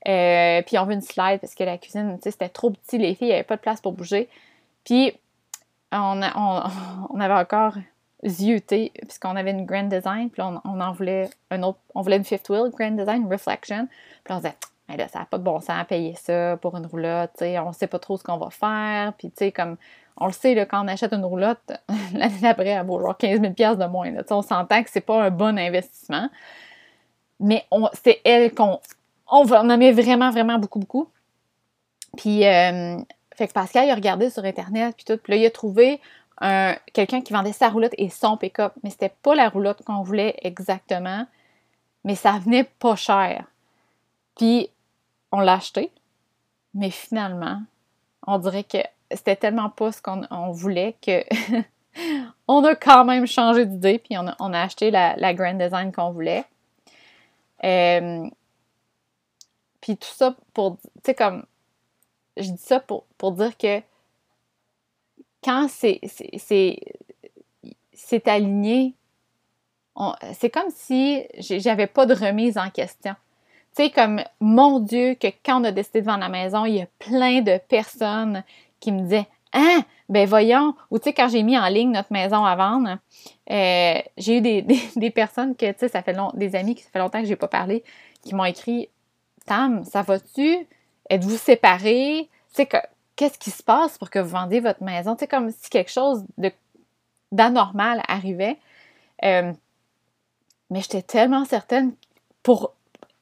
Euh, puis on veut une slide parce que la cuisine, tu sais, c'était trop petit. Les filles, il n'y avait pas de place pour bouger. Puis on, avait encore zioté, puisqu'on avait une Grand Design, puis on, en voulait un autre, on voulait une Fifth Wheel Grand Design, Reflection. Puis on disait, Hey, là, ça n'a pas de bon sens à payer ça pour une roulotte, on ne sait pas trop ce qu'on va faire, puis tu sais, comme, on le sait, quand on achète une roulotte, l'année d'après, elle vaut genre 15 000 de moins, on s'entend que c'est pas un bon investissement, mais c'est elle qu'on on, va- en vraiment, vraiment beaucoup, beaucoup. Puis, euh, fait que Pascal, il a regardé sur Internet, puis tout, puis là, il a trouvé un- quelqu'un qui vendait sa roulotte et son pick-up, mais c'était pas la roulotte qu'on voulait exactement, mais ça venait pas cher. Puis, on l'a acheté, mais finalement, on dirait que c'était tellement pas ce qu'on on voulait que on a quand même changé d'idée, puis on a, acheté la, Grand Design qu'on voulait. Euh, puis tout ça pour, tu sais, comme, je dis ça pour, dire que quand c'est, aligné, c'est comme si j'avais pas de remise en question. Tu sais, comme, mon Dieu, que quand on a décidé de vendre la maison, il y a plein de personnes qui me disaient Ah, ben voyons, ou tu sais, quand j'ai mis en ligne notre maison à vendre, euh, j'ai eu des, des- personnes que, tu sais, ça fait long, des amis qui ça fait longtemps que j'ai pas parlé, qui m'ont écrit Tam, ça va-tu? Êtes-vous séparés? Tu sais, que- qu'est-ce qui se passe pour que vous vendiez votre maison? Tu sais, comme si quelque chose d'anormal arrivait. Euh, mais j'étais tellement certaine, pour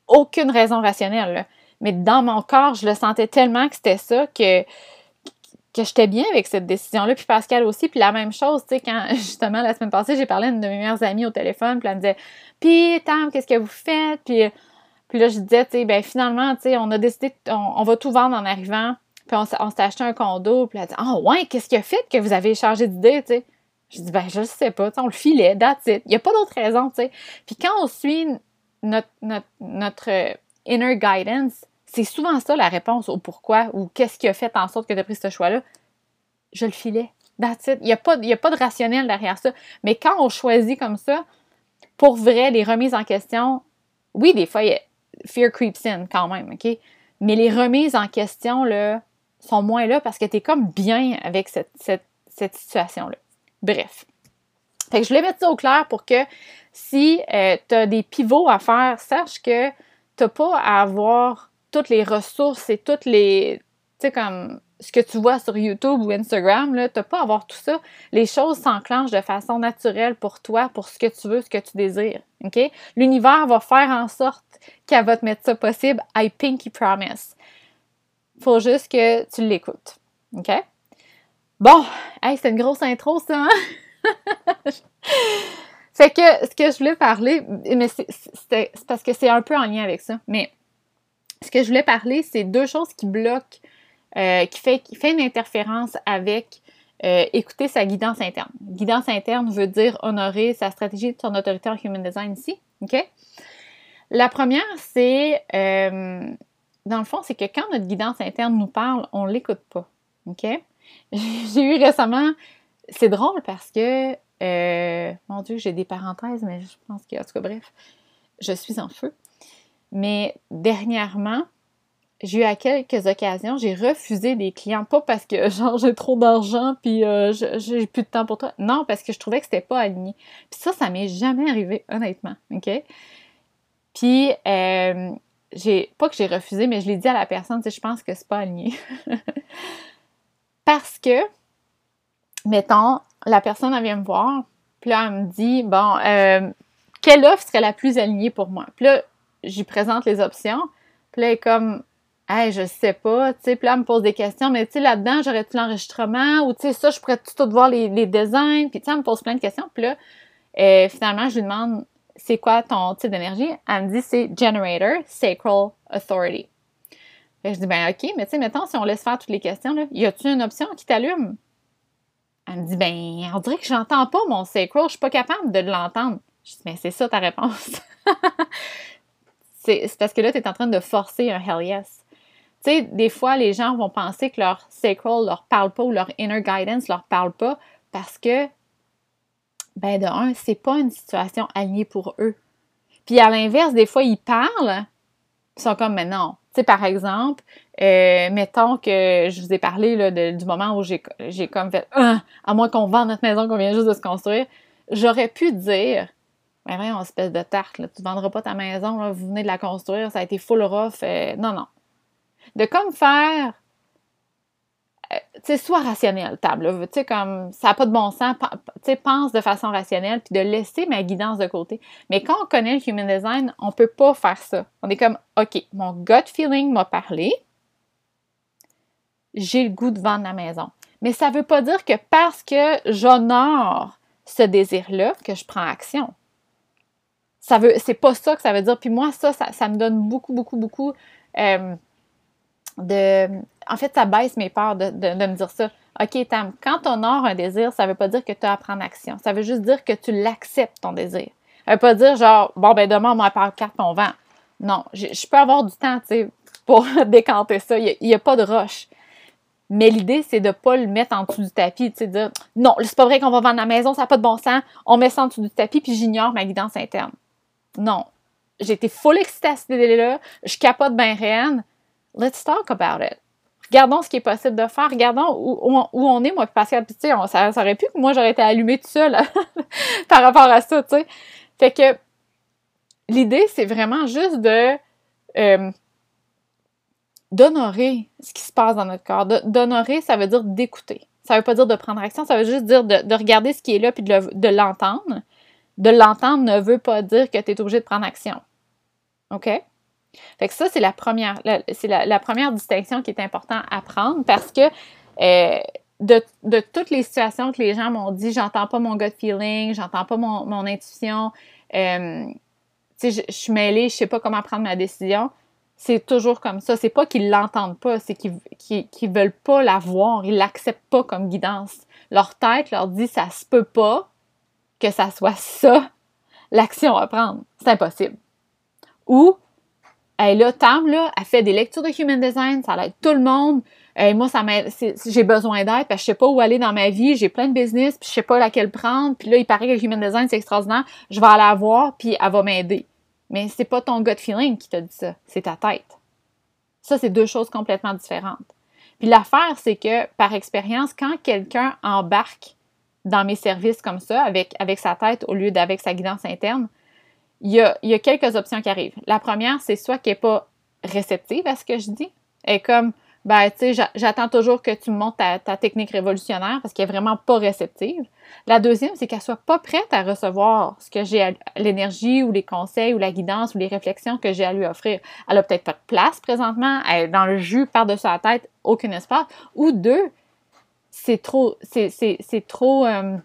aucune raison rationnelle, mais dans mon corps, je le sentais tellement que c'était ça que, que j'étais bien avec cette décision-là. Puis Pascal aussi. Puis la même chose, tu sais, quand justement la semaine passée, j'ai parlé à une de mes meilleures amies au téléphone, puis elle me disait Puis, Tam, qu'est-ce que vous faites? Puis, puis là, je disais, tu sais, ben finalement, tu sais, on a décidé, on, va tout vendre en arrivant. Puis on, on s'est acheté un condo. Puis elle a dit Ah, ouais, qu'est-ce qui a fait que vous avez changé d'idée, tu sais? Je dis, ben, je sais pas, on le filait, that's it. Il n'y a pas d'autre raison, tu sais. Puis quand on suit notre, euh, inner guidance, c'est souvent ça la réponse au pourquoi ou qu'est-ce qui a fait en sorte que tu as pris ce choix-là. Je le filais. That's it. Il n'y a, pas- a pas de rationnel derrière ça. Mais quand on choisit comme ça, pour vrai, les remises en question, oui, des fois, fear creeps in quand même, OK? Mais les remises en question, là, sont moins là parce que tu es comme bien avec cette, cette situation-là. Bref. Fait que je voulais mettre ça au clair pour que si tu as des pivots à faire, sache que tu pas à avoir toutes les ressources et toutes les, sais, comme ce que tu vois sur YouTube ou Instagram, tu n'as pas à avoir tout ça. Les choses s'enclenchent de façon naturelle pour toi, pour ce que tu veux, ce que tu désires. OK? L'univers va faire en sorte qu'elle va te mettre ça possible. I pinky promise. Faut juste que tu l'écoutes. OK? Bon, hey, c'est une grosse intro, ça, hein? fait que ce que je voulais parler, mais c'est parce que c'est un peu en lien avec ça, mais ce que je voulais parler, c'est deux choses qui bloquent, euh, qui, fait, une interférence avec euh, écouter sa guidance interne. Guidance interne veut dire honorer sa stratégie de son autorité en human design ici. OK? La première, c'est, euh, dans le fond, c'est que quand notre guidance interne nous parle, on ne l'écoute pas. OK? J'ai eu récemment, c'est drôle parce que, mon Dieu, j'ai des parenthèses, mais je pense que, en tout cas, bref, je suis en feu. Mais dernièrement, j'ai eu à quelques occasions, j'ai refusé des clients, pas parce que genre j'ai trop d'argent puis euh, j'ai plus de temps pour toi. Non, parce que je trouvais que c'était pas aligné. Puis ça, ça m'est jamais arrivé, honnêtement. OK? Puis euh, j'ai pas que j'ai refusé, mais je l'ai dit à la personne, je pense que c'est pas aligné. parce que, mettons, la personne elle vient me voir, puis là, elle me dit Bon, euh, quelle offre serait la plus alignée pour moi? Puis là, j'y présente les options. Puis là, elle est comme, hey, je sais pas, tu sais, puis là, elle me pose des questions, mais tu sais, là-dedans, j'aurais-tu l'enregistrement, ou tu sais, ça, je pourrais tout voir les, les designs, puis tu sais, elle me pose plein de questions. Puis là, euh, finalement, je lui demande, c'est quoi ton type d'énergie? Elle me dit, c'est Generator Sacral Authority. je dis, ben OK, mais tu sais, mettons, si on laisse faire toutes les questions, là, y a-tu une option qui t'allume? Elle me dit, ben, on dirait que j'entends pas mon sacral, je suis pas capable de l'entendre. Je dis, ben, c'est ça ta réponse. c'est parce que là, tu es en train de forcer un hell yes. Tu sais, des fois, les gens vont penser que leur sacral leur parle pas ou leur inner guidance leur parle pas parce que, ben, de un, c'est pas une situation alignée pour eux. Puis à l'inverse, des fois, ils parlent, ils sont comme, mais non. Tu sais, par exemple, euh, mettons que je vous ai parlé là, du moment où j'ai comme fait, ah, à moins qu'on vende notre maison qu'on vient juste de se construire, j'aurais pu dire, mais voyons, espèce de tarte, tu ne vendras pas ta maison, vous venez de la construire, ça a été full rough. Euh, non, non. De comme faire, sais, soit rationnel, table, tu sais, comme, ça n'a pas de bon sens, tu sais, pense de façon rationnelle, puis de laisser ma guidance de côté. Mais quand on connaît le human design, on ne peut pas faire ça. On est comme, OK, mon gut feeling m'a parlé, j'ai le goût de vendre la maison. Mais ça ne veut pas dire que parce que j'honore ce désir-là, que je prends action ça veut, c'est pas ça que ça veut dire. Puis moi, ça, ça, me donne beaucoup, beaucoup, beaucoup euh, de. En fait, ça baisse mes peurs de, me dire ça. OK, Tam, quand tu honores un désir, ça veut pas dire que tu as à prendre action. Ça veut juste dire que tu l'acceptes, ton désir. Ça veut pas dire genre, bon, ben demain, on m'a par carte, on vend. Non, je, peux avoir du temps, tu sais, pour décanter ça. Il n'y a, pas de rush. Mais l'idée, c'est de ne pas le mettre en dessous du tapis, tu sais, dire non, c'est pas vrai qu'on va vendre la maison, ça n'a pas de bon sens, on met ça en dessous du tapis, puis j'ignore ma guidance interne. Non. J'étais full excitée à cette idée-là. Je capote bien rien. Let's talk about it. Regardons ce qui est possible de faire. Regardons où, on est, moi, Pascal. Puis, tu sais, ça, aurait pu que moi, j'aurais été allumée tout seul par rapport à ça, tu sais. Fait que l'idée, c'est vraiment juste de euh, d'honorer ce qui se passe dans notre corps. D'honorer, ça veut dire d'écouter. Ça veut pas dire de prendre action, ça veut juste dire de, regarder ce qui est là puis de l'entendre de l'entendre ne veut pas dire que tu es obligé de prendre action. OK? Fait que ça, c'est la première, c'est la, première distinction qui est importante à prendre parce que euh, de, toutes les situations que les gens m'ont dit, j'entends pas mon gut feeling, j'entends pas mon, intuition, euh, je, suis mêlée, je sais pas comment prendre ma décision. C'est toujours comme ça. C'est pas qu'ils l'entendent pas, c'est qu'ils, qu'ils, veulent pas la voir, ils l'acceptent pas comme guidance. Leur tête leur dit ça se peut pas, que ça soit ça l'action à prendre. C'est impossible. Ou, elle là, Tam, là, elle fait des lectures de Human Design, ça aide tout le monde. et moi, ça j'ai besoin d'aide parce que je sais pas où aller dans ma vie, j'ai plein de business, puis je sais pas laquelle prendre, puis là, il paraît que Human Design, c'est extraordinaire, je vais aller la voir, puis elle va m'aider. Mais c'est pas ton gut feeling qui t'a dit ça, c'est ta tête. Ça, c'est deux choses complètement différentes. Puis l'affaire, c'est que, par expérience, quand quelqu'un embarque dans mes services comme ça, avec, avec sa tête au lieu d'avec sa guidance interne, il y a, quelques options qui arrivent. La première, c'est soit qu'elle n'est pas réceptive à ce que je dis. Elle est comme ben, tu sais, j'attends toujours que tu me montres ta, technique révolutionnaire parce qu'elle est vraiment pas réceptive. La deuxième, c'est qu'elle soit pas prête à recevoir ce que j'ai, l'énergie ou les conseils ou la guidance ou les réflexions que j'ai à lui offrir. Elle a peut-être pas de place présentement, elle est dans le jus par-dessus la tête, aucun espace. Ou deux, c'est trop, c'est, c'est, trop, euh,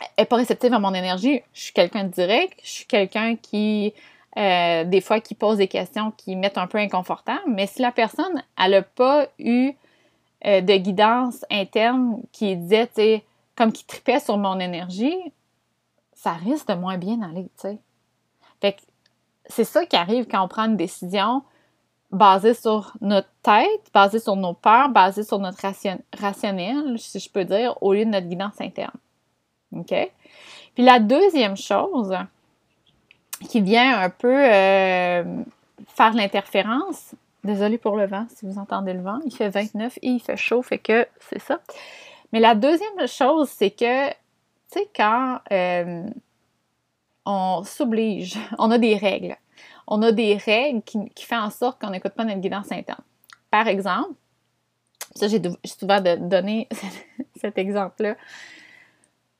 elle est pas réceptive à mon énergie. Je suis quelqu'un de direct, je suis quelqu'un qui euh, des fois qui posent des questions qui mettent un peu inconfortable, mais si la personne, n'a pas eu euh, de guidance interne qui disait, tu sais, comme qui tripait sur mon énergie, ça risque de moins bien aller, tu sais. Fait que c'est ça qui arrive quand on prend une décision basée sur notre tête, basée sur nos peurs, basée sur notre rationnel, si je peux dire, au lieu de notre guidance interne. OK? Puis la deuxième chose, qui vient un peu euh, faire l'interférence. Désolée pour le vent, si vous entendez le vent. Il fait 29 et il fait chaud, fait que c'est ça. Mais la deuxième chose, c'est que, tu sais, quand euh, on s'oblige, on a des règles. On a des règles qui, qui font en sorte qu'on n'écoute pas notre guidance interne. Par exemple, ça, j'ai souvent donné cet exemple-là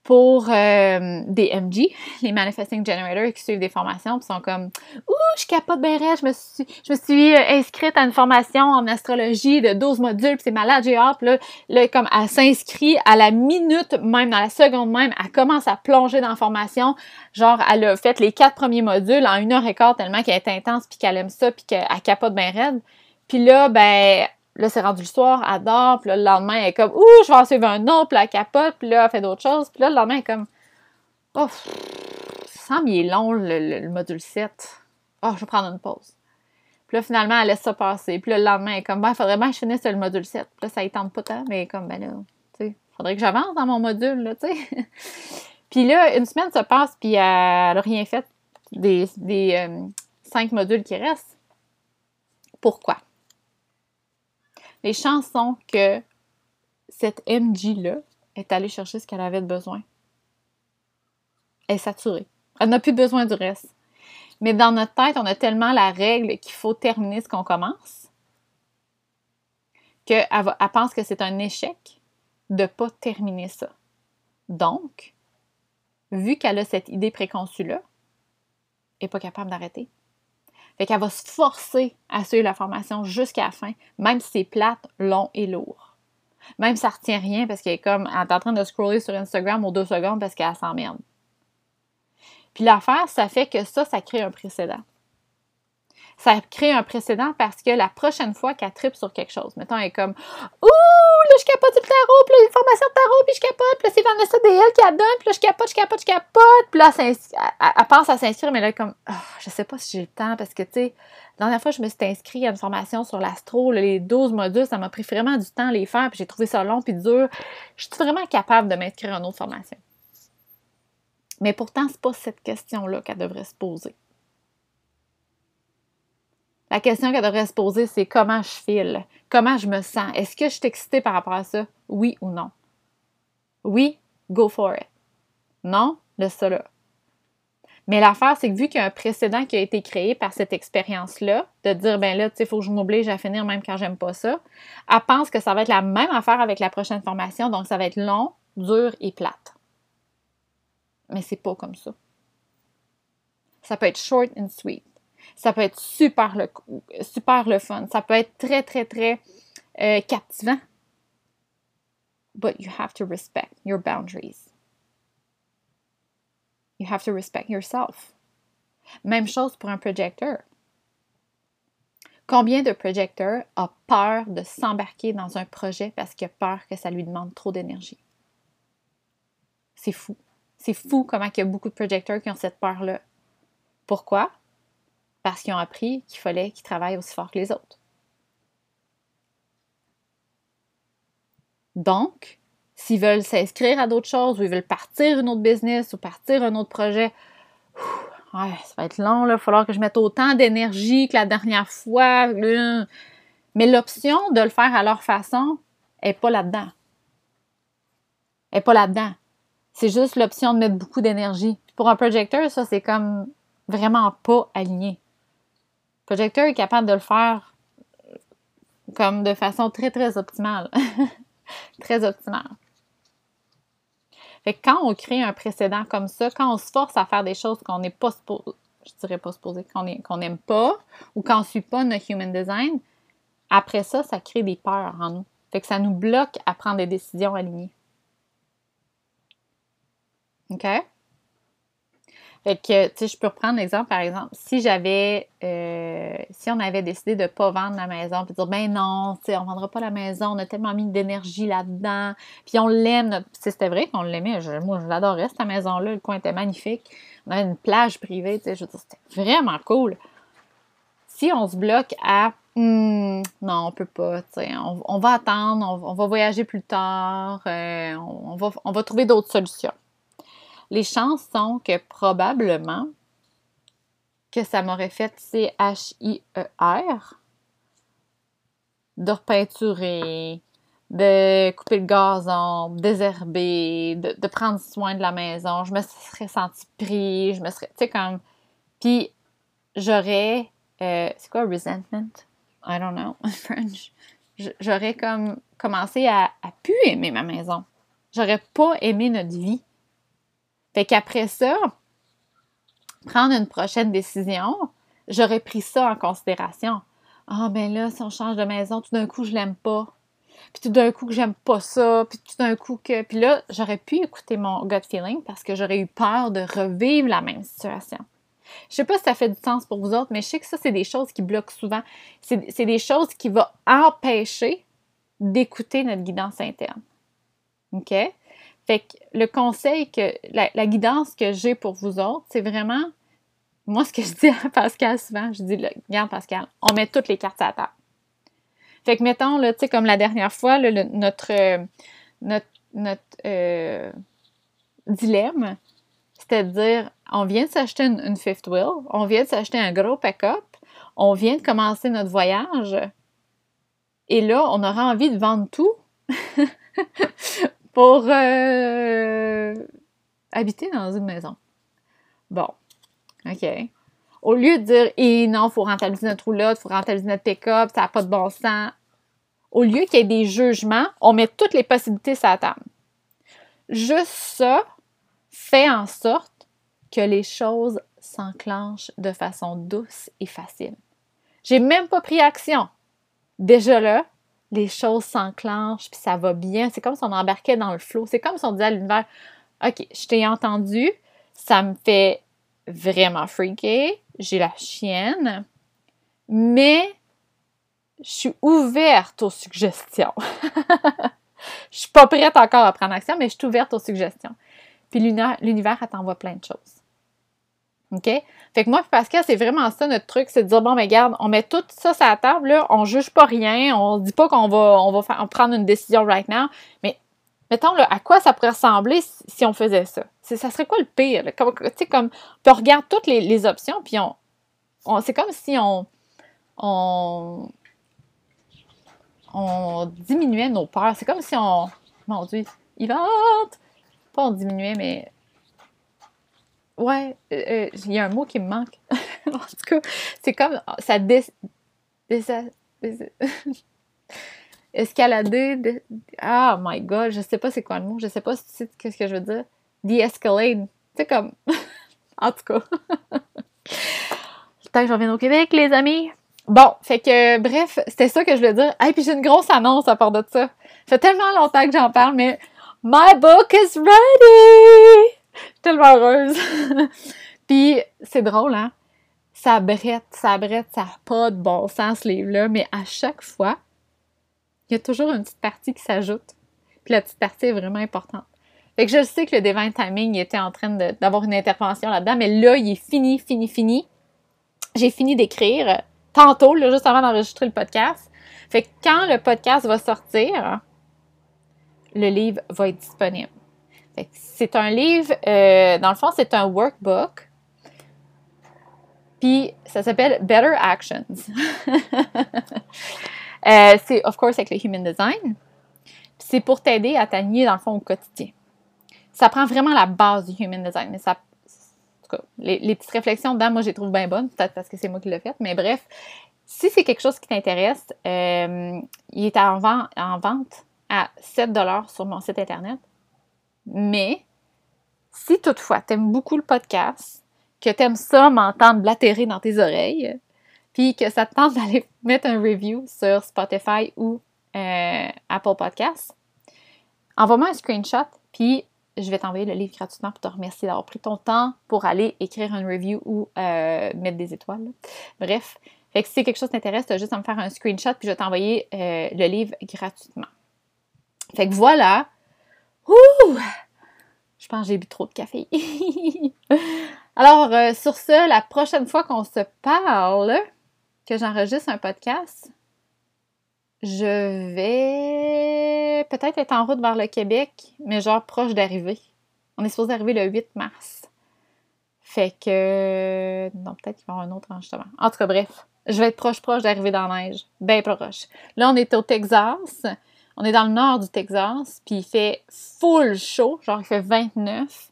pour euh, des MG, les Manifesting Generators qui suivent des formations, puis sont comme Ouh, je capote bien je me suis, je me suis euh, inscrite à une formation en astrologie de 12 modules, puis c'est malade, j'ai hâte, là, là, comme elle s'inscrit à la minute même, dans la seconde même, elle commence à plonger dans la formation, genre elle a fait les quatre premiers modules en une heure et quart tellement qu'elle est intense, puis qu'elle aime ça, puis qu'elle capote bien raide. Puis là, ben, Là, c'est rendu le soir, elle dort, puis là, le lendemain, elle est comme, ouh, je vais en suivre un autre, puis elle capote, puis là, elle fait d'autres choses, puis là, le lendemain, elle est comme, oh, ça semble, il est long, le, module 7. Oh, je vais prendre une pause. Puis là, finalement, elle laisse ça passer. Puis là, le lendemain, elle est comme, ben, il faudrait bien que je finisse le module 7. Puis là, ça y tente pas tant, mais comme, ben là, tu sais, faudrait que j'avance dans mon module, là, tu sais. puis là, une semaine se passe, puis elle n'a rien fait des, des euh, cinq modules qui restent. Pourquoi? Les chansons que cette MJ-là est allée chercher ce qu'elle avait de besoin. Elle est saturée. Elle n'a plus besoin du reste. Mais dans notre tête, on a tellement la règle qu'il faut terminer ce qu'on commence qu'elle elle pense que c'est un échec de ne pas terminer ça. Donc, vu qu'elle a cette idée préconçue-là, elle n'est pas capable d'arrêter. Fait qu'elle va se forcer à suivre la formation jusqu'à la fin, même si c'est plate, long et lourd. Même si ça retient rien parce qu'elle est comme, elle est en train de scroller sur Instagram aux deux secondes parce qu'elle s'emmerde. Puis l'affaire, ça fait que ça, ça crée un précédent ça crée un précédent parce que la prochaine fois qu'elle tripe sur quelque chose, mettons, elle est comme Ouh, là, je capote du tarot, puis là, une formation de tarot, puis je capote, puis là, c'est Vanessa DL qui la donne, puis là, je capote, je capote, je capote, puis là, elle, elle, pense à s'inscrire, mais là, comme, oh, je sais pas si j'ai le temps, parce que, tu sais, la dernière fois, je me suis inscrite à une formation sur l'astro, les 12 modules, ça m'a pris vraiment du temps à les faire, puis j'ai trouvé ça long puis dur. Je suis vraiment capable de m'inscrire à une autre formation. Mais pourtant, c'est pas cette question-là qu'elle devrait se poser. La question qu'elle devrait se poser, c'est comment je file, comment je me sens? Est-ce que je suis excitée par rapport à ça? Oui ou non? Oui, go for it. Non, laisse ça. Mais l'affaire, c'est que vu qu'il y a un précédent qui a été créé par cette expérience-là, de dire, ben là, tu sais, il faut que je m'oblige à finir même quand j'aime pas ça, elle pense que ça va être la même affaire avec la prochaine formation, donc ça va être long, dur et plate. Mais c'est pas comme ça. Ça peut être short and sweet. Ça peut être super le, super le fun. Ça peut être très, très, très euh, captivant. But you have to respect your boundaries. You have to respect yourself. Même chose pour un projecteur. Combien de projecteurs a peur de s'embarquer dans un projet parce qu'il a peur que ça lui demande trop d'énergie? C'est fou. C'est fou comment il y a beaucoup de projecteurs qui ont cette peur-là. Pourquoi? Parce qu'ils ont appris qu'il fallait qu'ils travaillent aussi fort que les autres. Donc, s'ils veulent s'inscrire à d'autres choses ou ils veulent partir une autre business ou partir un autre projet, ça va être long, il va falloir que je mette autant d'énergie que la dernière fois. Mais l'option de le faire à leur façon n'est pas là-dedans. Elle n'est pas là-dedans. C'est juste l'option de mettre beaucoup d'énergie. Pour un projecteur, ça, c'est comme vraiment pas aligné projecteur est capable de le faire comme de façon très, très optimale. très optimale. Fait que quand on crée un précédent comme ça, quand on se force à faire des choses qu'on n'est pas je dirais pas qu'on n'aime pas, ou qu'on ne suit pas notre human design, après ça, ça crée des peurs en nous. Fait que ça nous bloque à prendre des décisions alignées. OK? Fait que, tu sais, je peux reprendre l'exemple, par exemple, si j'avais, euh, si on avait décidé de ne pas vendre la maison, puis dire, ben non, tu sais, on ne vendra pas la maison, on a tellement mis d'énergie là-dedans, puis on l'aime, c'était vrai qu'on l'aimait, moi, je l'adorais, cette maison-là, le coin était magnifique, on avait une plage privée, tu sais, je veux dire, c'était vraiment cool. Si on se bloque à, hmm, non, on peut pas, tu sais, on, va attendre, on, va voyager plus tard, euh, on, va, on va trouver d'autres solutions les chances sont que probablement que ça m'aurait fait C-H-I-E-R de repeinturer, de couper le gazon, de désherber, de, prendre soin de la maison. Je me serais sentie pris, je me serais, tu sais, comme... Puis, j'aurais... Euh, c'est quoi resentment? I don't know, in French. J'aurais comme commencé à, à plus aimer ma maison. J'aurais pas aimé notre vie. Fait qu'après ça, prendre une prochaine décision, j'aurais pris ça en considération. Ah, ben là, si on change de maison, tout d'un coup, je l'aime pas. Puis tout d'un coup, que j'aime pas ça. Puis tout d'un coup, que. Puis là, j'aurais pu écouter mon gut feeling parce que j'aurais eu peur de revivre la même situation. Je sais pas si ça fait du sens pour vous autres, mais je sais que ça, c'est des choses qui bloquent souvent. C'est des choses qui vont empêcher d'écouter notre guidance interne. OK? Fait que le conseil que, la, guidance que j'ai pour vous autres, c'est vraiment, moi, ce que je dis à Pascal souvent, je dis, regarde Pascal, on met toutes les cartes à la table. Fait que mettons, là, tu sais, comme la dernière fois, notre, notre, notre euh, dilemme, c'était de dire, on vient de s'acheter une, une, fifth wheel, on vient de s'acheter un gros pack-up, on vient de commencer notre voyage, et là, on aura envie de vendre tout pour euh, habiter dans une maison. Bon, OK. Au lieu de dire, eh non, faut rentabiliser notre roulotte, il faut rentabiliser notre pick-up, ça n'a pas de bon sens. Au lieu qu'il y ait des jugements, on met toutes les possibilités sur la table. Juste ça fait en sorte que les choses s'enclenchent de façon douce et facile. J'ai même pas pris action. Déjà là, les choses s'enclenchent, puis ça va bien. C'est comme si on embarquait dans le flot. C'est comme si on disait à l'univers OK, je t'ai entendu, ça me fait vraiment freaker, j'ai la chienne, mais je suis ouverte aux suggestions. je suis pas prête encore à prendre action, mais je suis ouverte aux suggestions. Puis l'univers, elle t'envoie plein de choses. OK? Fait que moi Pascal, c'est vraiment ça notre truc, c'est de dire bon, mais regarde, on met tout ça sur la table, là, on juge pas rien, on dit pas qu'on va, on va faire, prendre une décision right now, mais mettons, là, à quoi ça pourrait ressembler si, on faisait ça? Ça serait quoi le pire? Tu sais, comme, on regarde toutes les, options, puis on, c'est comme si on, on, on diminuait nos peurs. C'est comme si on, mon Dieu, va, pas on diminuait, mais Ouais, euh, euh, il y a un mot qui me manque. en tout cas, c'est comme ça dé, escalader. oh my god, je sais pas c'est quoi le mot, je sais pas si tu sais ce que je veux dire. De-escalade. C'est comme. en tout cas. Tant que je revienne au Québec, les amis. Bon, fait que, bref, c'était ça que je voulais dire. Et puis j'ai une grosse annonce à part de ça. Ça fait tellement longtemps que j'en parle, mais My book is ready! tellement heureuse. Puis c'est drôle, hein? Ça brette, ça brette, ça n'a pas de bon sens, ce livre-là, mais à chaque fois, il y a toujours une petite partie qui s'ajoute. Puis la petite partie est vraiment importante. Fait que je sais que le Divine Timing était en train d'avoir une intervention là-dedans, mais là, il est fini, fini, fini. J'ai fini d'écrire tantôt, là, juste avant d'enregistrer le podcast. Fait que quand le podcast va sortir, le livre va être disponible. C'est un livre, euh, dans le fond, c'est un workbook. Puis ça s'appelle Better Actions. Euh, c'est, of course, avec le Human Design. C'est pour t'aider à t'aligner, dans le fond, au quotidien. Ça prend vraiment la base du Human Design. Mais ça, cas, les, petites réflexions dedans, moi, je les trouve bien bonnes. Peut-être parce que c'est moi qui l'ai fait. Mais bref, Si c'est quelque chose qui t'intéresse, euh, il est en vente à 7 sur mon site internet. Mais si toutefois tu aimes beaucoup le podcast, que tu aimes ça m'entendre blatérer dans tes oreilles, puis que ça te tente d'aller mettre un review sur Spotify ou euh, Apple Podcasts, envoie-moi un screenshot, puis je vais t'envoyer le livre gratuitement pour te remercier d'avoir pris ton temps pour aller écrire un review ou euh, mettre des étoiles. Bref, fait que si quelque chose t'intéresse, tu as juste à me faire un screenshot, puis je vais t'envoyer euh, le livre gratuitement. Fait que voilà. Ouh! Je pense que j'ai bu trop de café. Alors, euh, sur ce, la prochaine fois qu'on se parle, que j'enregistre un podcast, je vais peut-être être en route vers le Québec, mais genre proche d'arriver. On est supposé arriver le 8 mars. Fait que. Non, peut-être qu'il y avoir un autre enregistrement. En tout cas, bref, je vais être proche, proche d'arriver dans la neige. Ben proche. Là, on est au Texas. On est dans le nord du Texas, puis il fait full chaud, genre il fait 29.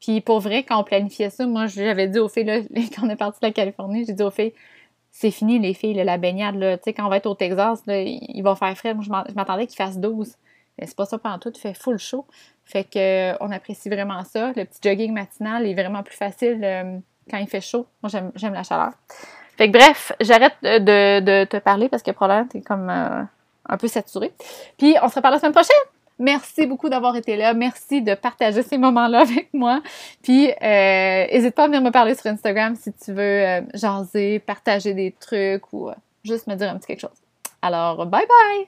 Puis pour vrai, quand on planifiait ça, moi j'avais dit aux filles, là, quand on est parti de la Californie, j'ai dit aux filles, c'est fini les filles, la baignade, là. Tu sais, quand on va être au Texas, il va faire frais. Moi, je m'attendais qu'il fasse 12. Mais c'est pas ça pendant tout, il fait full chaud. Fait que euh, apprécie vraiment ça. Le petit jogging matinal est vraiment plus facile euh, quand il fait chaud. Moi, j'aime la chaleur. Fait que bref, j'arrête de, te parler parce que probablement t'es comme euh, un peu saturé. Puis on se reparle la semaine prochaine. Merci beaucoup d'avoir été là. Merci de partager ces moments-là avec moi. Puis, n'hésite pas à venir me parler sur Instagram si tu veux jaser, partager des trucs ou juste me dire un petit quelque chose. Alors, bye bye!